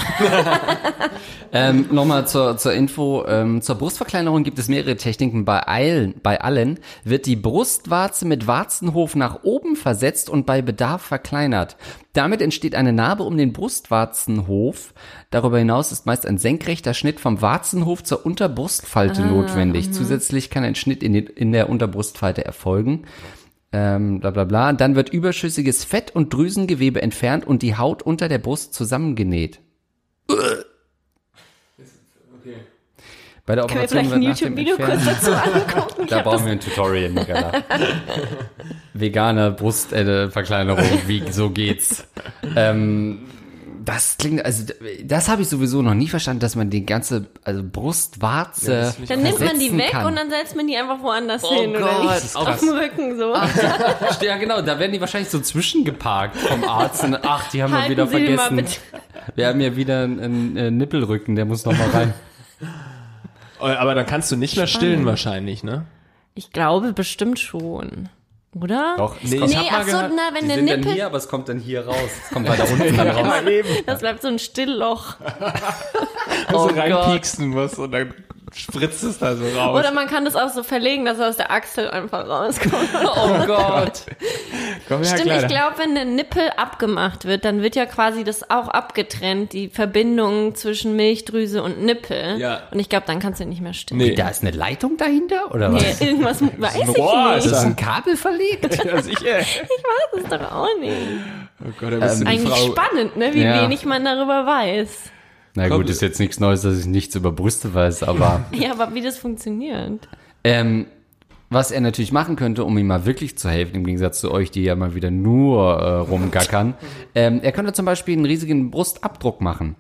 [SPEAKER 2] ähm, Nochmal zur, zur Info. Ähm, zur Brustverkleinerung gibt es mehrere Techniken. Bei, allen, bei allen wird die Brustwarze mit Warzenhof nach oben versetzt und bei Bedarf verkleinert. Damit entsteht eine Narbe um den Brustwarzenhof. Darüber hinaus ist meist ein senkrechter Schnitt vom Warzenhof zur Unterbrustfalte notwendig. Zusätzlich kann ein Schnitt in, den, in der Unterbrustfalte erfolgen ähm, bla bla bla. Dann wird überschüssiges Fett und Drüsengewebe entfernt und die Haut unter der Brust zusammengenäht. Bei der
[SPEAKER 3] Können wir
[SPEAKER 2] Operation
[SPEAKER 3] vielleicht ein
[SPEAKER 2] wird nach dem
[SPEAKER 3] YouTube-Video kurz
[SPEAKER 2] Entfernen,
[SPEAKER 3] dazu angucken?
[SPEAKER 2] da brauchen wir ein Tutorial, Nicola. Vegane Brustverkleinerung, wie so geht's? Ähm, das klingt, also das habe ich sowieso noch nie verstanden, dass man die ganze also Brustwarze
[SPEAKER 1] Ja,
[SPEAKER 3] Dann nimmt man die weg
[SPEAKER 2] kann.
[SPEAKER 3] und dann setzt man die einfach woanders
[SPEAKER 2] Oh
[SPEAKER 3] hin, oder
[SPEAKER 2] Gott,
[SPEAKER 3] nicht?
[SPEAKER 2] das ist
[SPEAKER 3] Auf dem Rücken so.
[SPEAKER 2] Ja, genau, da werden die wahrscheinlich so zwischengeparkt vom Arzt. Und, ach, die haben wir wieder
[SPEAKER 3] Sie
[SPEAKER 2] vergessen. Wir haben ja wieder einen, einen Nippelrücken, der muss noch mal rein.
[SPEAKER 1] Aber dann kannst du nicht mehr stillen
[SPEAKER 3] Spannend.
[SPEAKER 1] wahrscheinlich, ne?
[SPEAKER 3] Ich glaube bestimmt schon. Oder?
[SPEAKER 2] Doch,
[SPEAKER 1] Nee,
[SPEAKER 2] kommt,
[SPEAKER 1] ich
[SPEAKER 3] Nee,
[SPEAKER 1] hab mal
[SPEAKER 3] ach so,
[SPEAKER 1] gehört,
[SPEAKER 3] na, wenn
[SPEAKER 2] die
[SPEAKER 3] der
[SPEAKER 2] sind dann
[SPEAKER 3] Nippel,
[SPEAKER 2] hier, aber es kommt dann hier raus. Es kommt weiter unten dann raus.
[SPEAKER 3] das bleibt so ein Stillloch.
[SPEAKER 1] Wo
[SPEAKER 2] Oh
[SPEAKER 1] reinpieksen musst und dann spritzt es da so raus.
[SPEAKER 3] Oder man kann das auch so verlegen, dass er aus der Achsel einfach rauskommt.
[SPEAKER 2] Oh Gott.
[SPEAKER 1] Komm her,
[SPEAKER 3] Stimmt,
[SPEAKER 1] Kleider.
[SPEAKER 3] ich glaube, wenn der Nippel abgemacht wird, dann wird ja quasi das auch abgetrennt, die Verbindung zwischen Milchdrüse und Nippel.
[SPEAKER 1] Ja.
[SPEAKER 3] Und ich glaube, dann kannst du nicht mehr stillen.
[SPEAKER 1] Nee.
[SPEAKER 2] Da ist eine Leitung dahinter, oder was?
[SPEAKER 3] Nee, irgendwas weiß ich
[SPEAKER 1] Rohr
[SPEAKER 3] nicht.
[SPEAKER 1] ist
[SPEAKER 2] Das ein Kabel verlegt?
[SPEAKER 1] Ja, sicher.
[SPEAKER 3] Das ist doch auch nicht.
[SPEAKER 1] Oh Gott, da bist du die
[SPEAKER 3] Eigentlich
[SPEAKER 1] Frau.
[SPEAKER 3] spannend, ne? Wie
[SPEAKER 2] Ja.
[SPEAKER 3] wenig man darüber weiß.
[SPEAKER 2] Na
[SPEAKER 1] Komm.
[SPEAKER 2] gut, ist jetzt nichts Neues, dass ich nichts über Brüste weiß, aber
[SPEAKER 3] Ja, aber wie das funktioniert.
[SPEAKER 2] ähm, was er natürlich machen könnte, um ihm mal wirklich zu helfen, im Gegensatz zu euch, die ja mal wieder nur äh, rumgackern, ähm, er könnte zum Beispiel einen riesigen Brustabdruck machen.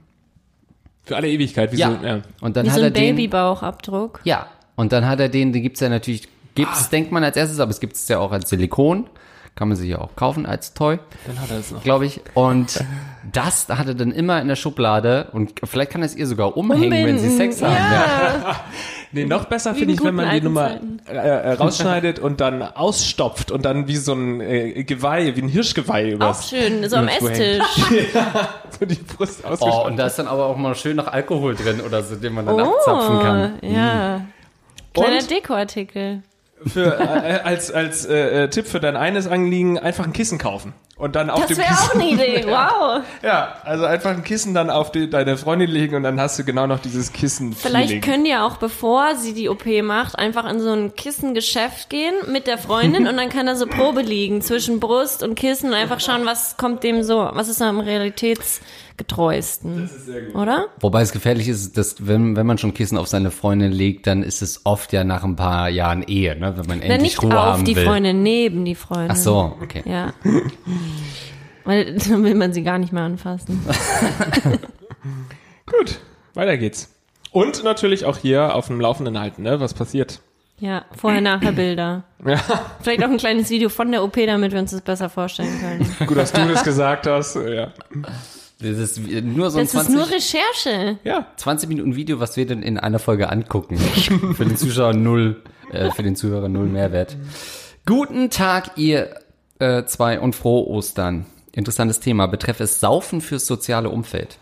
[SPEAKER 1] Für alle Ewigkeit. Wie So, ja.
[SPEAKER 2] Und dann
[SPEAKER 3] Wie
[SPEAKER 2] hat
[SPEAKER 3] so
[SPEAKER 2] er
[SPEAKER 3] ein
[SPEAKER 2] den,
[SPEAKER 3] Babybauchabdruck.
[SPEAKER 2] Ja, und dann hat er den, den gibt's ja natürlich, gibt's, denkt man als erstes, aber es gibt's ja auch als Silikon. Kann man sich ja auch kaufen als Toy,
[SPEAKER 1] Dann hat er es noch.
[SPEAKER 2] glaube ich. Und das hat er dann immer in der Schublade und vielleicht kann er es ihr sogar umhängen, wenn sie
[SPEAKER 3] Umbinden,
[SPEAKER 2] Sex haben. Ja.
[SPEAKER 1] Nee, noch besser finde
[SPEAKER 3] in
[SPEAKER 1] ich, wenn man die Nummer äh, äh, rausschneidet und dann ausstopft und dann wie so ein äh, Geweih, wie ein Hirschgeweih
[SPEAKER 3] Auch
[SPEAKER 1] übers
[SPEAKER 3] schön, so am. Esstisch.
[SPEAKER 1] so die Brust
[SPEAKER 2] Oh,
[SPEAKER 1] ausgestopft.
[SPEAKER 2] und da ist dann aber auch mal schön noch Alkohol drin oder so, den man dann abzapfen kann.
[SPEAKER 3] Oh, ja. Kleiner
[SPEAKER 1] Und?
[SPEAKER 3] Dekoartikel.
[SPEAKER 1] Für, äh, als als äh, äh, Tipp für dein eines Anliegen einfach ein Kissen kaufen und dann auf
[SPEAKER 3] Das wäre auch eine Idee. Wow.
[SPEAKER 1] ja also einfach ein Kissen dann auf die, deine Freundin legen und dann hast du genau noch dieses Kissen
[SPEAKER 3] Vielleicht können die auch, bevor sie die OP macht, einfach in so ein Kissengeschäft gehen mit der Freundin und dann kann er so Probe liegen zwischen Brust und Kissen und einfach schauen, was kommt dem so, was ist am realitätsgetreuesten. Das ist sehr gut. Oder?
[SPEAKER 2] Wobei es gefährlich ist, dass wenn, wenn man schon Kissen auf seine Freundin legt, dann ist es oft ja nach ein paar Jahren Ehe, ne? wenn man
[SPEAKER 3] Na,
[SPEAKER 2] endlich
[SPEAKER 3] nicht
[SPEAKER 2] Ruhe
[SPEAKER 3] auf
[SPEAKER 2] haben
[SPEAKER 3] die
[SPEAKER 2] will.
[SPEAKER 3] Freundin, neben die Freundin.
[SPEAKER 2] Ach so, okay.
[SPEAKER 3] Ja. Weil dann will man sie gar nicht mehr anfassen.
[SPEAKER 1] Gut, weiter geht's. Und natürlich auch hier auf dem Laufenden halten, ne? Was passiert?
[SPEAKER 3] Ja, vorher, nachher Bilder.
[SPEAKER 1] Ja,
[SPEAKER 3] Vielleicht auch ein kleines Video von der OP, damit wir uns das besser vorstellen können.
[SPEAKER 1] gut, dass du das gesagt hast. Ja.
[SPEAKER 2] Das ist nur so ein
[SPEAKER 3] Das ist
[SPEAKER 2] 20,
[SPEAKER 3] nur Recherche.
[SPEAKER 1] ja.
[SPEAKER 2] 20 Minuten Video, was wir denn in einer Folge angucken. für den Zuschauer null, äh, für den Zuhörer null Mehrwert. Guten Tag, ihr äh, zwei und frohe Ostern. Interessantes Thema, betreff es Saufen fürs soziale Umfeld.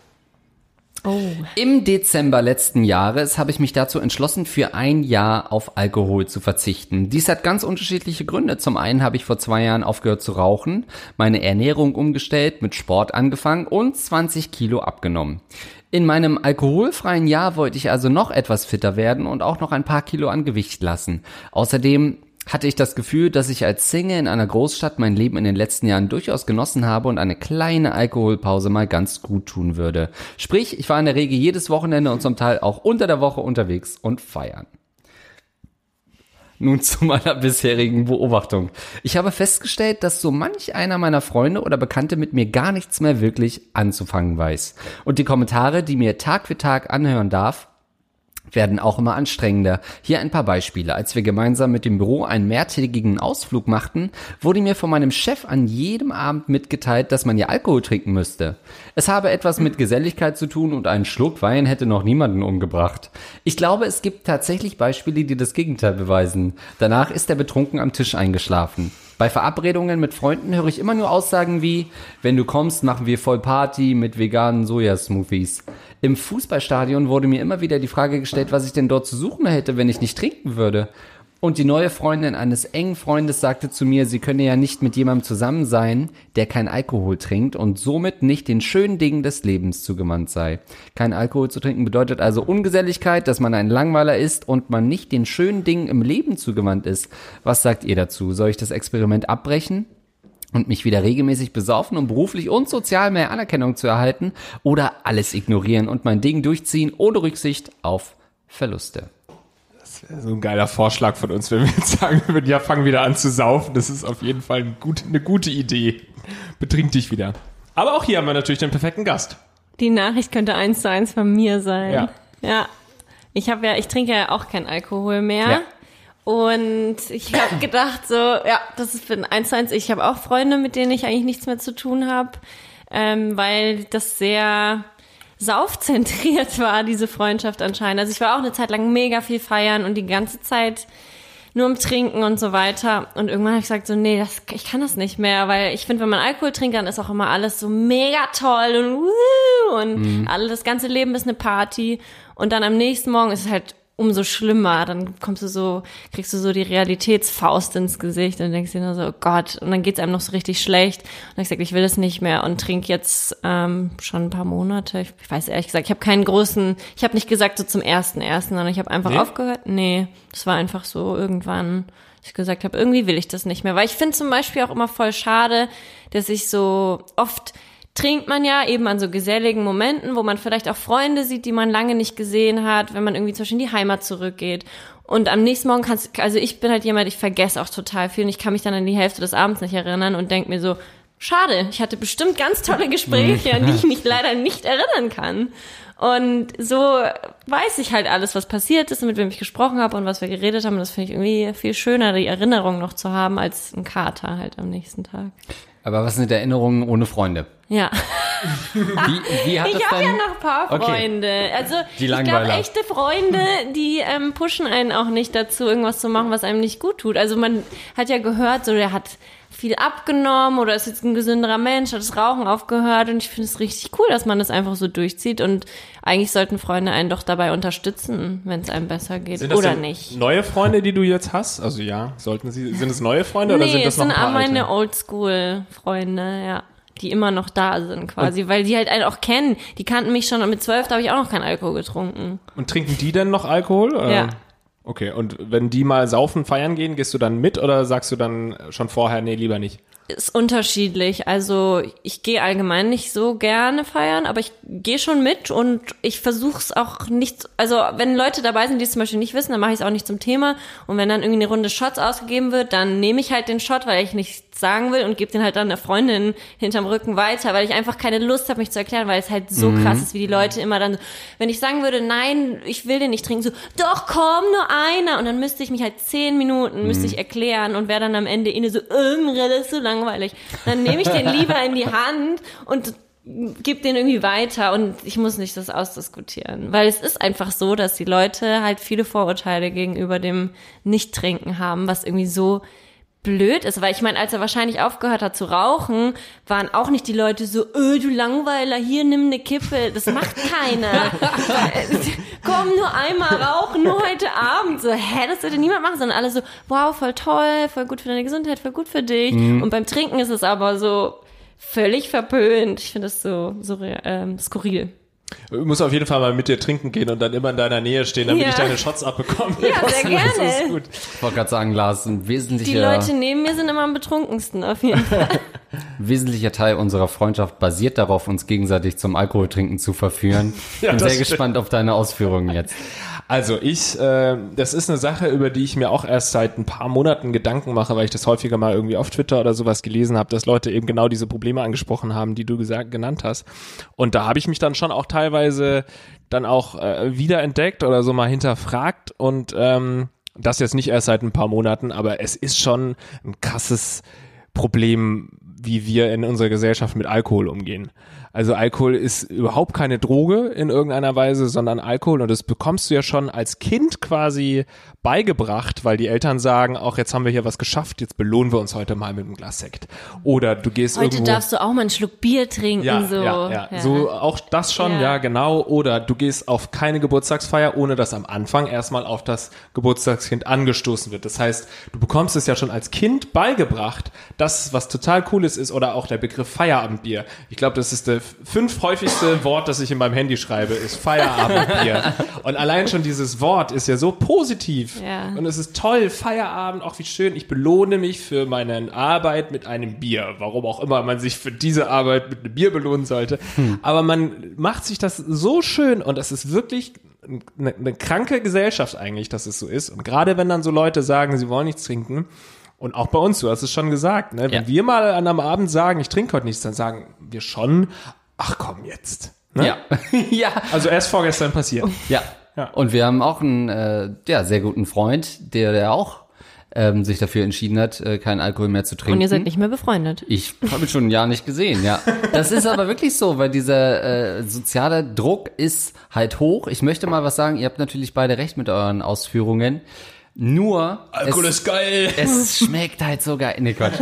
[SPEAKER 3] Oh.
[SPEAKER 2] Im Dezember letzten Jahres habe ich mich dazu entschlossen, für ein Jahr auf Alkohol zu verzichten. Dies hat ganz unterschiedliche Gründe. Zum einen habe ich vor zwei Jahren aufgehört zu rauchen, meine Ernährung umgestellt, mit Sport angefangen und 20 Kilo abgenommen. In meinem alkoholfreien Jahr wollte ich also noch etwas fitter werden und auch noch ein paar Kilo an Gewicht lassen. Außerdem hatte ich das Gefühl, dass ich als Single in einer Großstadt mein Leben in den letzten Jahren durchaus genossen habe und eine kleine Alkoholpause mal ganz gut tun würde. Sprich, ich war in der Regel jedes Wochenende und zum Teil auch unter der Woche unterwegs und feiern. Nun zu meiner bisherigen Beobachtung. Ich habe festgestellt, dass so manch einer meiner Freunde oder Bekannte mit mir gar nichts mehr wirklich anzufangen weiß. Und die Kommentare, die mir Tag für Tag anhören darf, werden auch immer anstrengender. Hier ein paar Beispiele. Als wir gemeinsam mit dem Büro einen mehrtägigen Ausflug machten, wurde mir von meinem Chef an jedem Abend mitgeteilt, dass man ja Alkohol trinken müsste. Es habe etwas mit Geselligkeit zu tun und ein Schluck Wein hätte noch niemanden umgebracht. Ich glaube, es gibt tatsächlich Beispiele, die das Gegenteil beweisen. Danach ist er betrunken am Tisch eingeschlafen. Bei Verabredungen mit Freunden höre ich immer nur Aussagen wie, wenn du kommst, machen wir voll Party mit veganen Sojasmoothies. Im Fußballstadion wurde mir immer wieder die Frage gestellt, was ich denn dort zu suchen hätte, wenn ich nicht trinken würde. Und die neue Freundin eines engen Freundes sagte zu mir, sie könne ja nicht mit jemandem zusammen sein, der kein Alkohol trinkt und somit nicht den schönen Dingen des Lebens zugewandt sei. Kein Alkohol zu trinken bedeutet also Ungeselligkeit, dass man ein Langweiler ist und man nicht den schönen Dingen im Leben zugewandt ist. Was sagt ihr dazu? Soll ich das Experiment abbrechen? Und mich wieder regelmäßig besaufen, um beruflich und sozial mehr Anerkennung zu erhalten oder alles ignorieren und mein Ding durchziehen ohne Rücksicht auf Verluste.
[SPEAKER 1] So ein geiler Vorschlag von uns, wenn wir jetzt sagen würden, ja, fang wieder an zu saufen. Das ist auf jeden Fall ein gut, eine gute Idee. Betrink dich wieder. Aber auch hier haben wir natürlich den perfekten Gast.
[SPEAKER 3] Die Nachricht könnte eins zu eins von mir sein.
[SPEAKER 1] Ja.
[SPEAKER 3] Ja. Ich habe ja, ich trinke ja auch keinen Alkohol mehr.
[SPEAKER 2] Ja.
[SPEAKER 3] Und ich habe gedacht, so, ja, das ist für ein eins zu eins. Ich habe auch Freunde, mit denen ich eigentlich nichts mehr zu tun habe, ähm, weil das sehr, saufzentriert war, diese Freundschaft anscheinend. Also ich war auch eine Zeit lang mega viel feiern und die ganze Zeit nur im Trinken und so weiter. Und irgendwann habe ich gesagt, so, nee, das, ich kann das nicht mehr, weil ich finde, wenn man Alkohol trinkt, dann ist auch immer alles so mega toll und wuh, und
[SPEAKER 2] Mhm.
[SPEAKER 3] alle, das ganze Leben ist eine Party. Und dann am nächsten Morgen ist es halt umso schlimmer. Dann kommst du so, kriegst du so die Realitätsfaust ins Gesicht und denkst dir nur so, oh Gott, und dann geht's einem noch so richtig schlecht. Und ich gesagt, ich will das nicht mehr und trink jetzt ähm, schon ein paar Monate. Ich, ich weiß ehrlich gesagt, ich habe keinen großen, ich habe nicht gesagt so zum ersten ersten, sondern ich habe einfach
[SPEAKER 1] Nee?
[SPEAKER 3] aufgehört. Nee, das war einfach so irgendwann, dass ich gesagt habe, irgendwie will ich das nicht mehr. Weil ich finde zum Beispiel auch immer voll schade, dass ich so oft trinkt man ja eben an so geselligen Momenten, wo man vielleicht auch Freunde sieht, die man lange nicht gesehen hat, wenn man irgendwie zum Beispiel in die Heimat zurückgeht. Und am nächsten Morgen kannst also ich bin halt jemand, ich vergesse auch total viel und ich kann mich dann an die Hälfte des Abends nicht erinnern und denke mir so, schade, ich hatte bestimmt ganz tolle Gespräche, an die ich mich leider nicht erinnern kann. Und so weiß ich halt alles, was passiert ist und mit wem ich gesprochen habe und was wir geredet haben. Und das finde ich irgendwie viel schöner, die Erinnerung noch zu haben, als ein Kater halt am nächsten Tag.
[SPEAKER 2] Aber was sind Erinnerungen ohne Freunde?
[SPEAKER 3] Ja.
[SPEAKER 2] Wie, wie hat
[SPEAKER 3] Ich habe ja noch ein paar
[SPEAKER 2] Okay.
[SPEAKER 3] Freunde. Also
[SPEAKER 2] Die
[SPEAKER 3] ich glaube, echte Freunde, die ähm, pushen einen auch nicht dazu, irgendwas zu machen, was einem nicht gut tut. Also man hat ja gehört, so der hat viel abgenommen oder ist jetzt ein gesünderer Mensch, hat das Rauchen aufgehört und ich finde es richtig cool, dass man das einfach so durchzieht und eigentlich sollten Freunde einen doch dabei unterstützen, wenn es einem besser geht
[SPEAKER 1] Sind das
[SPEAKER 3] oder nicht.
[SPEAKER 1] neue Freunde, die du jetzt hast? Also ja, sollten sie, sind es neue Freunde oder
[SPEAKER 3] nee,
[SPEAKER 1] sind das
[SPEAKER 3] es
[SPEAKER 1] noch
[SPEAKER 3] sind
[SPEAKER 1] ein paar
[SPEAKER 3] auch meine
[SPEAKER 1] alte?
[SPEAKER 3] Oldschool-Freunde, ja. Die immer noch da sind quasi, weil die halt einen auch kennen. Die kannten mich schon und mit zwölf, da habe ich auch noch keinen Alkohol getrunken.
[SPEAKER 1] Und trinken die denn noch Alkohol? Oder?
[SPEAKER 3] Ja.
[SPEAKER 1] Okay, und wenn die mal saufen, feiern gehen, gehst du dann mit oder sagst du dann schon vorher, nee, lieber nicht?
[SPEAKER 3] ist unterschiedlich. Also ich gehe allgemein nicht so gerne feiern, aber ich gehe schon mit und ich versuche es auch nicht. Also wenn Leute dabei sind, die es zum Beispiel nicht wissen, dann mache ich es auch nicht zum Thema. Und wenn dann irgendwie eine Runde Shots ausgegeben wird, dann nehme ich halt den Shot, weil ich nichts sagen will und gebe den halt dann einer Freundin hinterm Rücken weiter, weil ich einfach keine Lust habe, mich zu erklären, weil es halt so krass ist, wie die Leute immer dann, wenn ich sagen würde, nein, ich will den nicht trinken, so, doch komm, nur einer. Und dann müsste ich mich halt zehn Minuten, müsste ich erklären und wäre dann am Ende inne so, ähm, das ist so langweilig. Dann nehme ich den lieber in die Hand und gib den irgendwie weiter und ich muss nicht das ausdiskutieren. Weil es ist einfach so, dass die Leute halt viele Vorurteile gegenüber dem Nicht-Trinken haben, was irgendwie so blöd ist, weil ich meine, als er wahrscheinlich aufgehört hat zu rauchen, waren auch nicht die Leute so, öh, du Langweiler, hier nimm eine Kippe, das macht keiner. Komm, nur einmal rauchen, nur heute Abend. So, hä, das sollte niemand machen, sondern alle so, wow, voll toll, voll gut für deine Gesundheit, voll gut für dich. Und beim Trinken ist es aber so völlig verpönt. Ich finde das so, so ähm, skurril.
[SPEAKER 1] Ich muss auf jeden Fall mal mit dir trinken gehen und dann immer in deiner Nähe stehen, damit
[SPEAKER 3] Ja.
[SPEAKER 1] ich deine Shots abbekomme.
[SPEAKER 3] Ja, sehr
[SPEAKER 1] Das ist
[SPEAKER 3] gerne.
[SPEAKER 1] gut.
[SPEAKER 2] Ich wollte gerade sagen, Lars, ein
[SPEAKER 3] Die
[SPEAKER 2] wesentlicher,
[SPEAKER 3] Leute neben mir sind immer am betrunkensten, auf jeden Fall.
[SPEAKER 2] wesentlicher Teil unserer Freundschaft basiert darauf, uns gegenseitig zum Alkoholtrinken zu verführen. Ich
[SPEAKER 1] Ja,
[SPEAKER 2] bin sehr
[SPEAKER 1] stimmt.
[SPEAKER 2] gespannt auf deine Ausführungen jetzt.
[SPEAKER 1] Also ich, äh, das ist eine Sache, über die ich mir auch erst seit ein paar Monaten Gedanken mache, weil ich das häufiger mal irgendwie auf Twitter oder sowas gelesen habe, dass Leute eben genau diese Probleme angesprochen haben, die du gesagt, genannt hast. Und da habe ich mich dann schon auch teilweise dann auch äh, wiederentdeckt oder so mal hinterfragt und ähm, das jetzt nicht erst seit ein paar Monaten, aber es ist schon ein krasses Problem, wie wir in unserer Gesellschaft mit Alkohol umgehen. Also Alkohol ist überhaupt keine Droge in irgendeiner Weise, sondern Alkohol und das bekommst du ja schon als Kind quasi beigebracht, weil die Eltern sagen, auch jetzt haben wir hier was geschafft, jetzt belohnen wir uns heute mal mit einem Glas Sekt. Oder du gehst
[SPEAKER 3] Heute
[SPEAKER 1] irgendwo
[SPEAKER 3] darfst du auch mal einen Schluck Bier trinken,
[SPEAKER 1] ja,
[SPEAKER 3] so.
[SPEAKER 1] ja, ja, So auch das schon, ja.
[SPEAKER 3] Ja.
[SPEAKER 1] genau. Oder du gehst auf keine Geburtstagsfeier, ohne dass am Anfang erstmal auf das Geburtstagskind angestoßen wird. Das heißt, du bekommst es ja schon als Kind beigebracht, dass was total cooles ist oder auch der Begriff Feierabendbier. Ich glaube, das ist das fünf häufigste Wort, das ich in meinem Handy schreibe, ist Feierabendbier. Und allein schon dieses Wort ist ja so positiv.
[SPEAKER 3] Ja.
[SPEAKER 1] Und es ist toll, Feierabend, auch wie schön. Ich belohne mich für meine Arbeit mit einem Bier. Warum auch immer man sich für diese Arbeit mit einem Bier belohnen sollte. Aber man macht sich das so schön und das ist wirklich eine, eine kranke Gesellschaft eigentlich, dass es so ist. Und gerade wenn dann so Leute sagen, sie wollen nichts trinken, und auch bei uns, du hast es schon gesagt, ne? wenn
[SPEAKER 2] Ja.
[SPEAKER 1] wir mal an einem Abend sagen, ich trinke heute nichts, dann sagen wir schon, ach komm jetzt. Ne?
[SPEAKER 2] Ja. ja.
[SPEAKER 1] Also erst vorgestern passiert.
[SPEAKER 2] Ja.
[SPEAKER 1] Ja.
[SPEAKER 2] Und wir haben auch einen äh, ja, sehr guten Freund, der, der auch ähm, sich dafür entschieden hat, äh, keinen Alkohol mehr zu trinken.
[SPEAKER 3] Und ihr seid nicht mehr befreundet.
[SPEAKER 2] Ich habe ihn schon ein Jahr nicht gesehen, ja. Das ist aber wirklich so, weil dieser äh, soziale Druck ist halt hoch. Ich möchte mal was sagen, ihr habt natürlich beide recht mit euren Ausführungen. Nur
[SPEAKER 1] Alkohol
[SPEAKER 2] es,
[SPEAKER 1] ist geil.
[SPEAKER 2] es schmeckt halt so geil. Nee, Quatsch.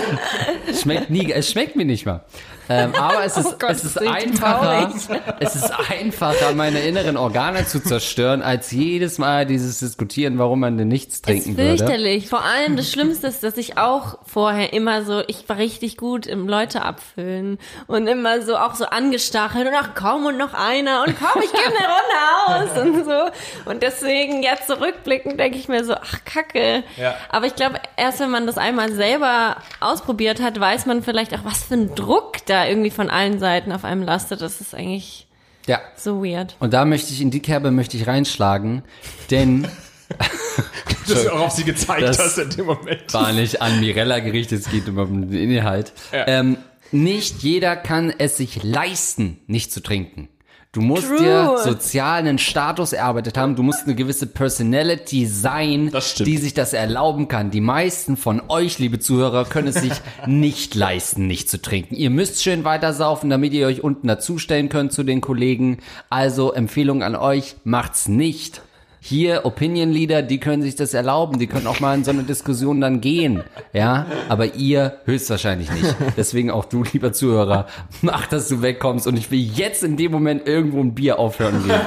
[SPEAKER 2] schmeckt nie, es schmeckt mir nicht mal. Ähm, aber es ist,
[SPEAKER 3] Oh Gott,
[SPEAKER 2] es ist einfacher,
[SPEAKER 3] traurig.
[SPEAKER 2] es ist einfacher, meine inneren Organe zu zerstören, als jedes Mal dieses Diskutieren, warum man denn nichts trinken
[SPEAKER 3] ist
[SPEAKER 2] würde.
[SPEAKER 3] fürchterlich. Vor allem das Schlimmste ist, dass ich auch vorher immer so, ich war richtig gut im Leute abfüllen und immer so auch so angestachelt und ach komm und noch einer und komm, ich gebe eine Runde aus und so. Und deswegen jetzt zurückblickend denke ich mir so, ach Kacke.
[SPEAKER 1] Ja.
[SPEAKER 3] Aber ich glaube, erst wenn man das einmal selber ausprobiert hat, weiß man vielleicht auch, was für ein Druck da irgendwie von allen Seiten auf einem lastet. Das ist eigentlich
[SPEAKER 2] Ja.
[SPEAKER 3] so weird.
[SPEAKER 2] Und da möchte ich in die Kerbe möchte ich reinschlagen, denn
[SPEAKER 1] dass du auch auf sie gezeigt
[SPEAKER 2] Das-
[SPEAKER 1] hast in dem Moment.
[SPEAKER 2] war nicht an Mirella gerichtet, es geht um den Inhalt.
[SPEAKER 1] Ja.
[SPEAKER 2] Ähm, nicht jeder kann es sich leisten, nicht zu trinken. Du musst
[SPEAKER 3] True.
[SPEAKER 2] dir sozial einen Status erarbeitet haben. Du musst eine gewisse Personality sein, die sich das erlauben kann. Die meisten von euch, liebe Zuhörer, können es sich nicht leisten, nicht zu trinken. Ihr müsst schön weitersaufen, damit ihr euch unten dazustellen könnt zu den Kollegen. Also Empfehlung an euch, macht's nicht. Hier Opinion Leader, die können sich das erlauben, die können auch mal in so eine Diskussion dann gehen, ja, aber ihr höchstwahrscheinlich nicht. Deswegen auch du, lieber Zuhörer, mach, dass du wegkommst und ich will jetzt in dem Moment irgendwo ein Bier aufhören gehen,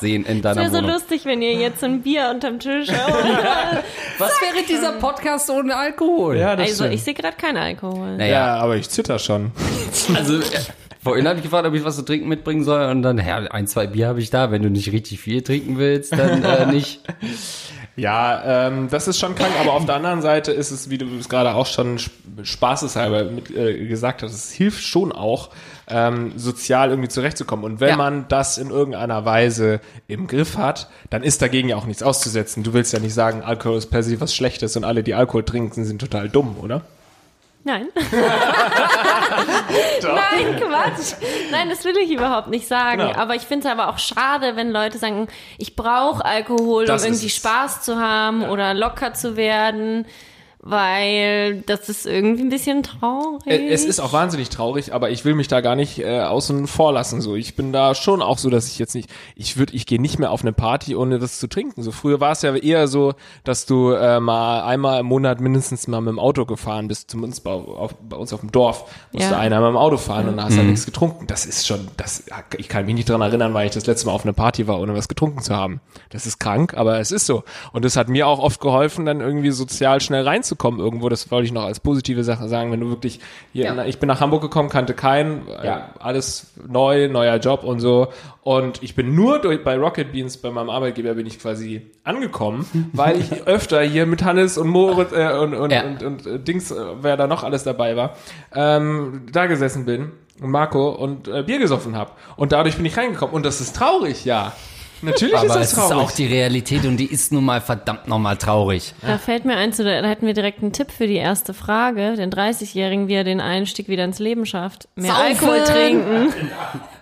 [SPEAKER 2] sehen in
[SPEAKER 3] Es
[SPEAKER 2] deiner
[SPEAKER 3] wäre so
[SPEAKER 2] Wohnung.
[SPEAKER 3] lustig, wenn ihr jetzt ein Bier unterm Tisch habt.
[SPEAKER 2] Was wäre dieser Podcast ohne Alkohol?
[SPEAKER 1] Ja, das
[SPEAKER 3] Also
[SPEAKER 1] stimmt.
[SPEAKER 3] ich sehe gerade keinen Alkohol.
[SPEAKER 2] Naja,
[SPEAKER 1] ja, aber ich zitter schon.
[SPEAKER 2] also äh, vorhin habe ich gefragt, ob ich was zu trinken mitbringen soll und dann, ja, ein, zwei Bier habe ich da. Wenn du nicht richtig viel trinken willst, dann äh, nicht.
[SPEAKER 1] Ja, ähm, das ist schon krank, aber auf der anderen Seite ist es, wie du es gerade auch schon sp- spaßeshalber mit, äh, gesagt hast, es hilft schon auch, ähm, sozial irgendwie zurechtzukommen. Und wenn
[SPEAKER 2] Ja.
[SPEAKER 1] man das in irgendeiner Weise im Griff hat, dann ist dagegen ja auch nichts auszusetzen. Du willst ja nicht sagen, Alkohol ist per se was Schlechtes und alle, die Alkohol trinken, sind total dumm, oder?
[SPEAKER 3] Nein. Nein, Quatsch. Nein, das will ich überhaupt nicht sagen.
[SPEAKER 1] Ja.
[SPEAKER 3] Aber ich finde es aber auch schade, wenn Leute sagen, ich brauche Alkohol,
[SPEAKER 1] Das
[SPEAKER 3] um irgendwie. Spaß zu haben oder locker zu werden. Weil das ist irgendwie ein bisschen traurig.
[SPEAKER 1] Äh, Es ist auch wahnsinnig traurig, aber ich will mich da gar nicht äh, außen vor lassen. So, ich bin da schon auch so, dass ich jetzt nicht, ich würde, ich gehe nicht mehr auf eine Party, ohne das zu trinken. So früher war es ja eher so, dass du äh, mal einmal im Monat mindestens mal mit dem Auto gefahren bist, zu uns bei, auf, bei uns auf dem Dorf musste
[SPEAKER 3] Ja.
[SPEAKER 1] einer mit dem Auto fahren und da hast du nichts getrunken. Das ist schon, das, ich kann mich nicht dran erinnern, weil ich das letzte Mal auf einer Party war, ohne was getrunken zu haben. Das ist krank, aber es ist so. Und das hat mir auch oft geholfen, dann irgendwie sozial schnell reinzukommen irgendwo. Das wollte ich noch als positive Sache sagen, wenn du wirklich hier,
[SPEAKER 2] Ja.
[SPEAKER 1] ich bin nach Hamburg gekommen, kannte keinen, äh,
[SPEAKER 2] Ja.
[SPEAKER 1] alles neu, neuer Job und so. Und ich bin nur durch, bei Rocket Beans, bei meinem Arbeitgeber bin ich quasi angekommen, weil ich öfter hier mit Hannes und Moritz äh, und, und,
[SPEAKER 2] Ja.
[SPEAKER 1] und, und, äh, Dings, äh, wer da noch alles dabei war, ähm, da gesessen bin und Marco und äh, Bier gesoffen habe. Und dadurch bin ich reingekommen. Und das ist traurig, ja. Natürlich ist
[SPEAKER 2] Aber
[SPEAKER 1] das
[SPEAKER 2] es ist
[SPEAKER 1] traurig.
[SPEAKER 2] auch die Realität und die ist nun mal verdammt nochmal traurig.
[SPEAKER 3] Da fällt mir ein, zu, da hätten wir direkt einen Tipp für die erste Frage. Den 30-Jährigen, wie er den Einstieg wieder ins Leben schafft. Mehr
[SPEAKER 2] Saufen!
[SPEAKER 3] Alkohol trinken.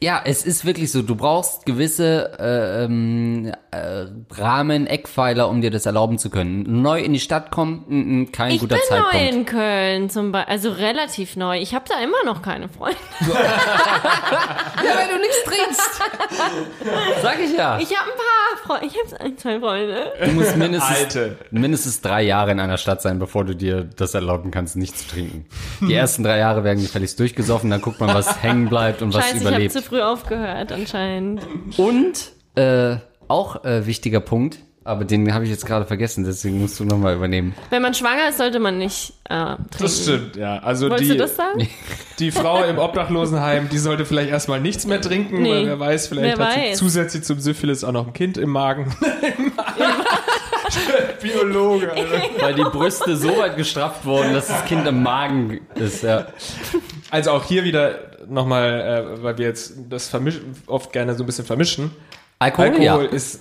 [SPEAKER 2] Ja, es ist wirklich so. Du brauchst gewisse äh, ähm, äh, Rahmen, Eckpfeiler, um dir das erlauben zu können. Neu in die Stadt kommen, mm, mm, kein
[SPEAKER 3] Ich
[SPEAKER 2] guter
[SPEAKER 3] bin
[SPEAKER 2] Zeitpunkt.
[SPEAKER 3] neu in Köln zum Beispiel, also relativ neu. Ich habe da immer noch keine Freunde.
[SPEAKER 2] Ja, wenn du nichts trinkst. Sag ich ja.
[SPEAKER 3] Ich habe ein paar Freunde. Ich habe ein, zwei Freunde.
[SPEAKER 2] Du musst mindestens,
[SPEAKER 1] Alte.
[SPEAKER 2] mindestens drei Jahre in einer Stadt sein, bevor du dir das erlauben kannst, nichts zu trinken. Die ersten drei Jahre werden gefälligst durchgesoffen, dann guckt man, was hängen bleibt und was
[SPEAKER 3] Scheiße, ich habe
[SPEAKER 2] überlebt.
[SPEAKER 3] zu früh aufgehört anscheinend.
[SPEAKER 2] Und äh, auch äh, wichtiger Punkt, aber den habe ich jetzt gerade vergessen, deswegen musst du nochmal übernehmen.
[SPEAKER 3] Wenn man schwanger ist, sollte man nicht äh, trinken.
[SPEAKER 1] Das stimmt, ja. Also
[SPEAKER 3] Wolltest
[SPEAKER 1] die,
[SPEAKER 3] du das sagen?
[SPEAKER 1] die Frau im Obdachlosenheim, die sollte vielleicht erstmal nichts mehr trinken,
[SPEAKER 3] Nee.
[SPEAKER 1] weil wer weiß, vielleicht
[SPEAKER 3] Wer
[SPEAKER 1] hat sie
[SPEAKER 3] weiß.
[SPEAKER 1] zusätzlich zum Syphilis auch noch ein Kind im Magen. Biologe, Alter.
[SPEAKER 2] Weil die Brüste so weit gestrafft wurden, dass das Kind im Magen ist, ja.
[SPEAKER 1] Also auch hier wieder nochmal, äh, weil wir jetzt das oft gerne so ein bisschen vermischen.
[SPEAKER 2] Alkohol,
[SPEAKER 1] Alkohol
[SPEAKER 2] ja.
[SPEAKER 1] ist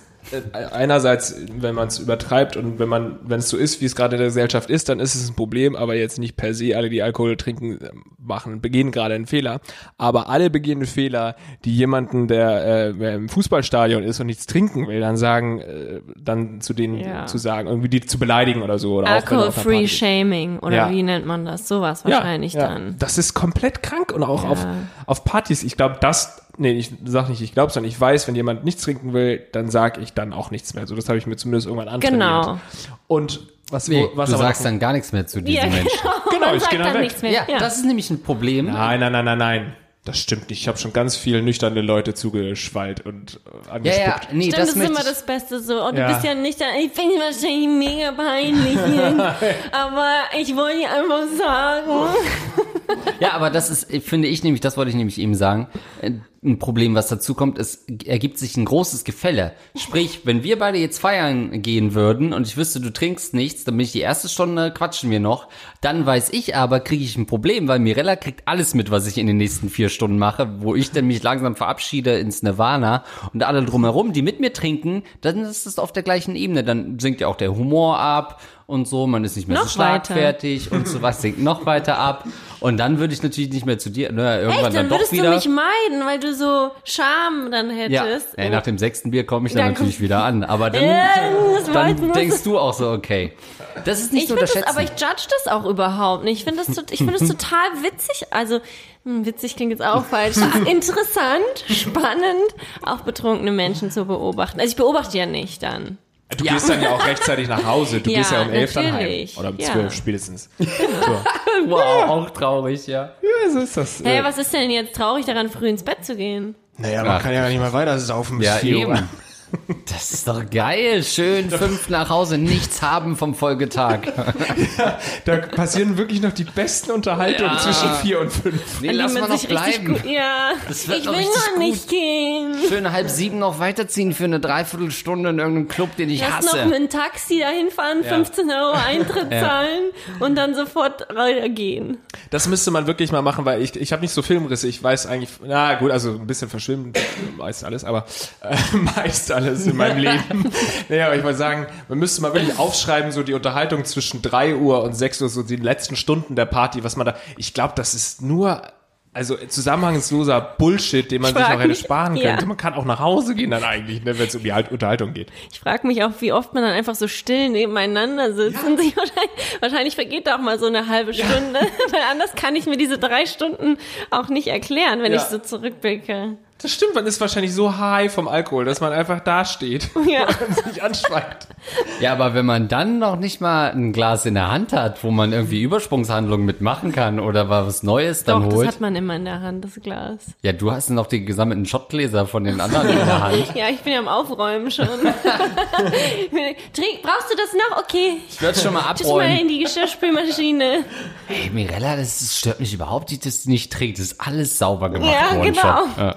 [SPEAKER 1] einerseits, wenn man es übertreibt und wenn man, wenn es so ist, wie es gerade in der Gesellschaft ist, dann ist es ein Problem, aber jetzt nicht per se alle, die Alkohol trinken, äh, machen, begehen gerade einen Fehler. Aber alle begehen einen Fehler, die jemanden, der äh, im Fußballstadion ist und nichts trinken will, dann sagen, äh, dann zu denen
[SPEAKER 3] Ja.
[SPEAKER 1] zu sagen, irgendwie die zu beleidigen oder so. Oder
[SPEAKER 3] Alcohol-free
[SPEAKER 1] Party-
[SPEAKER 3] Shaming oder
[SPEAKER 1] Ja.
[SPEAKER 3] wie nennt man das? Sowas wahrscheinlich
[SPEAKER 1] ja,
[SPEAKER 3] dann.
[SPEAKER 1] Das ist komplett krank und auch auf, auf Partys. Ich glaube, das, nee, ich sag nicht, ich glaube, sondern ich weiß, wenn jemand nichts trinken will, dann sag ich dann auch nichts mehr. So, das habe ich mir zumindest irgendwann antrainiert.
[SPEAKER 3] Genau.
[SPEAKER 1] Und was,
[SPEAKER 2] Nee,
[SPEAKER 1] wo, was
[SPEAKER 2] du
[SPEAKER 1] aber
[SPEAKER 2] sagst dann gar nichts mehr zu diesem
[SPEAKER 3] Ja,
[SPEAKER 2] Menschen.
[SPEAKER 1] Genau,
[SPEAKER 3] Man
[SPEAKER 1] ich
[SPEAKER 3] sagt
[SPEAKER 1] geh dann
[SPEAKER 3] dann
[SPEAKER 1] weg.
[SPEAKER 3] nichts mehr.
[SPEAKER 2] Ja, das ist nämlich ein Problem.
[SPEAKER 1] Nein, nein, nein, nein, nein. Das stimmt nicht. Ich habe schon ganz viel nüchterne Leute zugeschwallt und äh,
[SPEAKER 2] Ja,
[SPEAKER 1] angespuckt.
[SPEAKER 2] ja, nee,
[SPEAKER 3] Stimmt,
[SPEAKER 2] das
[SPEAKER 3] das ist immer das Beste so. Und
[SPEAKER 1] Ja.
[SPEAKER 3] du bist ja nicht da, ich bin wahrscheinlich mega peinlich jetzt, aber ich wollte einfach sagen.
[SPEAKER 2] Ja, aber das ist, finde ich nämlich, das wollte ich nämlich eben sagen, ein Problem, was dazu kommt, es ergibt sich ein großes Gefälle. Sprich, wenn wir beide jetzt feiern gehen würden und ich wüsste, du trinkst nichts, dann bin ich die erste Stunde, quatschen wir noch. Dann weiß ich aber, kriege ich ein Problem, weil Mirella kriegt alles mit, was ich in den nächsten vier Stunden mache, wo ich dann mich langsam verabschiede ins Nirvana und alle drumherum, die mit mir trinken, dann ist es auf der gleichen Ebene. Dann sinkt ja auch der Humor ab und so, man ist nicht mehr
[SPEAKER 3] Noch
[SPEAKER 2] so schlagfertig und so was sinkt noch weiter ab. Und dann würde ich natürlich nicht mehr zu dir, ne, irgendwann
[SPEAKER 3] Echt,
[SPEAKER 2] dann
[SPEAKER 3] dann
[SPEAKER 2] doch
[SPEAKER 3] würdest du
[SPEAKER 2] wieder.
[SPEAKER 3] mich meiden, weil du so Scham dann
[SPEAKER 2] ja,
[SPEAKER 3] hättest.
[SPEAKER 2] ey, nach dem sechsten Bier komme ich dann
[SPEAKER 3] Dann
[SPEAKER 2] natürlich wieder an. Aber dann,
[SPEAKER 3] Ja,
[SPEAKER 2] dann denkst du auch so, okay. Das ist nicht
[SPEAKER 3] Ich finde das, aber ich judge das auch überhaupt nicht. Ich finde das, ich finde das total witzig. Also, hm, witzig klingt jetzt auch falsch. Interessant, spannend, auch betrunkene Menschen zu beobachten. Also ich beobachte ja nicht dann.
[SPEAKER 1] Du gehst dann ja auch rechtzeitig nach Hause. Du
[SPEAKER 3] Ja,
[SPEAKER 1] gehst ja um elf dann heim. Oder um
[SPEAKER 3] Ja.
[SPEAKER 1] zwölf spätestens. So.
[SPEAKER 2] wow, auch traurig, ja.
[SPEAKER 1] Ja, so ist das.
[SPEAKER 3] Hey, was ist denn jetzt traurig daran, früh ins Bett zu gehen?
[SPEAKER 1] naja, man
[SPEAKER 2] Ach.
[SPEAKER 1] kann ja nicht mehr weiter saufen bis
[SPEAKER 2] Ja,
[SPEAKER 1] vier Uhr.
[SPEAKER 2] Das ist doch geil. Schön fünf nach Hause, nichts haben vom Folgetag.
[SPEAKER 1] Da passieren wirklich noch die besten Unterhaltungen zwischen vier und fünf.
[SPEAKER 2] Nee, lass
[SPEAKER 3] man
[SPEAKER 2] mal noch bleiben.
[SPEAKER 3] Gut, ja,
[SPEAKER 2] Das wird
[SPEAKER 3] ich will noch
[SPEAKER 2] gut.
[SPEAKER 3] nicht gehen.
[SPEAKER 2] Schön halb sieben noch weiterziehen für eine Dreiviertelstunde in irgendeinem Club, den ich
[SPEAKER 3] Lass noch
[SPEAKER 2] hasse.
[SPEAKER 3] mit einem Taxi dahin fahren, 15 Euro Eintritt zahlen und dann sofort gehen.
[SPEAKER 1] Das müsste man wirklich mal machen, weil ich, ich habe nicht so Filmrisse. Ich weiß eigentlich, na gut, also ein bisschen verschwimmen, meist alles, aber äh, meist alles in meinem Leben. naja, aber ich wollte sagen, man müsste mal wirklich aufschreiben, so die Unterhaltung zwischen 3 Uhr und 6 Uhr, so die letzten Stunden der Party, was man da, ich glaube, das ist nur, also zusammenhangsloser Bullshit, den man
[SPEAKER 3] Ich
[SPEAKER 1] sich
[SPEAKER 3] frag
[SPEAKER 1] auch hätte sparen
[SPEAKER 3] ja.
[SPEAKER 1] können. Man kann auch nach Hause gehen dann eigentlich, ne, wenn es um die halt Unterhaltung geht.
[SPEAKER 3] Ich frage mich auch, wie oft man dann einfach so still nebeneinander sitzt und sich wahrscheinlich, wahrscheinlich vergeht da auch mal so eine halbe Stunde, weil anders kann ich mir diese drei Stunden auch nicht erklären, wenn
[SPEAKER 1] Ja.
[SPEAKER 3] ich so zurückblicke.
[SPEAKER 1] Das stimmt, man ist wahrscheinlich so high vom Alkohol, dass man einfach da steht
[SPEAKER 3] Ja.
[SPEAKER 1] und sich anschweigt.
[SPEAKER 2] Ja, aber wenn man dann noch nicht mal ein Glas in der Hand hat, wo man irgendwie Übersprungshandlungen mitmachen kann oder was Neues dann
[SPEAKER 3] Doch, das
[SPEAKER 2] holt.
[SPEAKER 3] hat man immer in der Hand, das Glas.
[SPEAKER 2] Ja, du hast noch die gesammelten Schottgläser von den anderen in der Hand.
[SPEAKER 3] Ja, ich bin ja am Aufräumen schon. Trink, brauchst du das noch? Okay.
[SPEAKER 2] Ich werde schon mal
[SPEAKER 3] Tschüss mal
[SPEAKER 2] abräumen.
[SPEAKER 3] in die Geschirrspülmaschine.
[SPEAKER 2] Hey, Mirella, das stört mich überhaupt nicht, dass du nicht trägt. Das ist alles sauber gemacht
[SPEAKER 3] Ja,
[SPEAKER 2] worden
[SPEAKER 3] genau.
[SPEAKER 2] schon. Ja.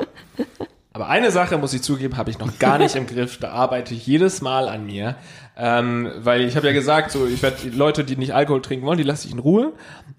[SPEAKER 1] Aber eine Sache, muss ich zugeben, habe ich noch gar nicht im Griff. Da arbeite ich jedes Mal an mir. Ähm, weil ich habe ja gesagt, so ich werde Leute, die nicht Alkohol trinken wollen, die lasse ich in Ruhe.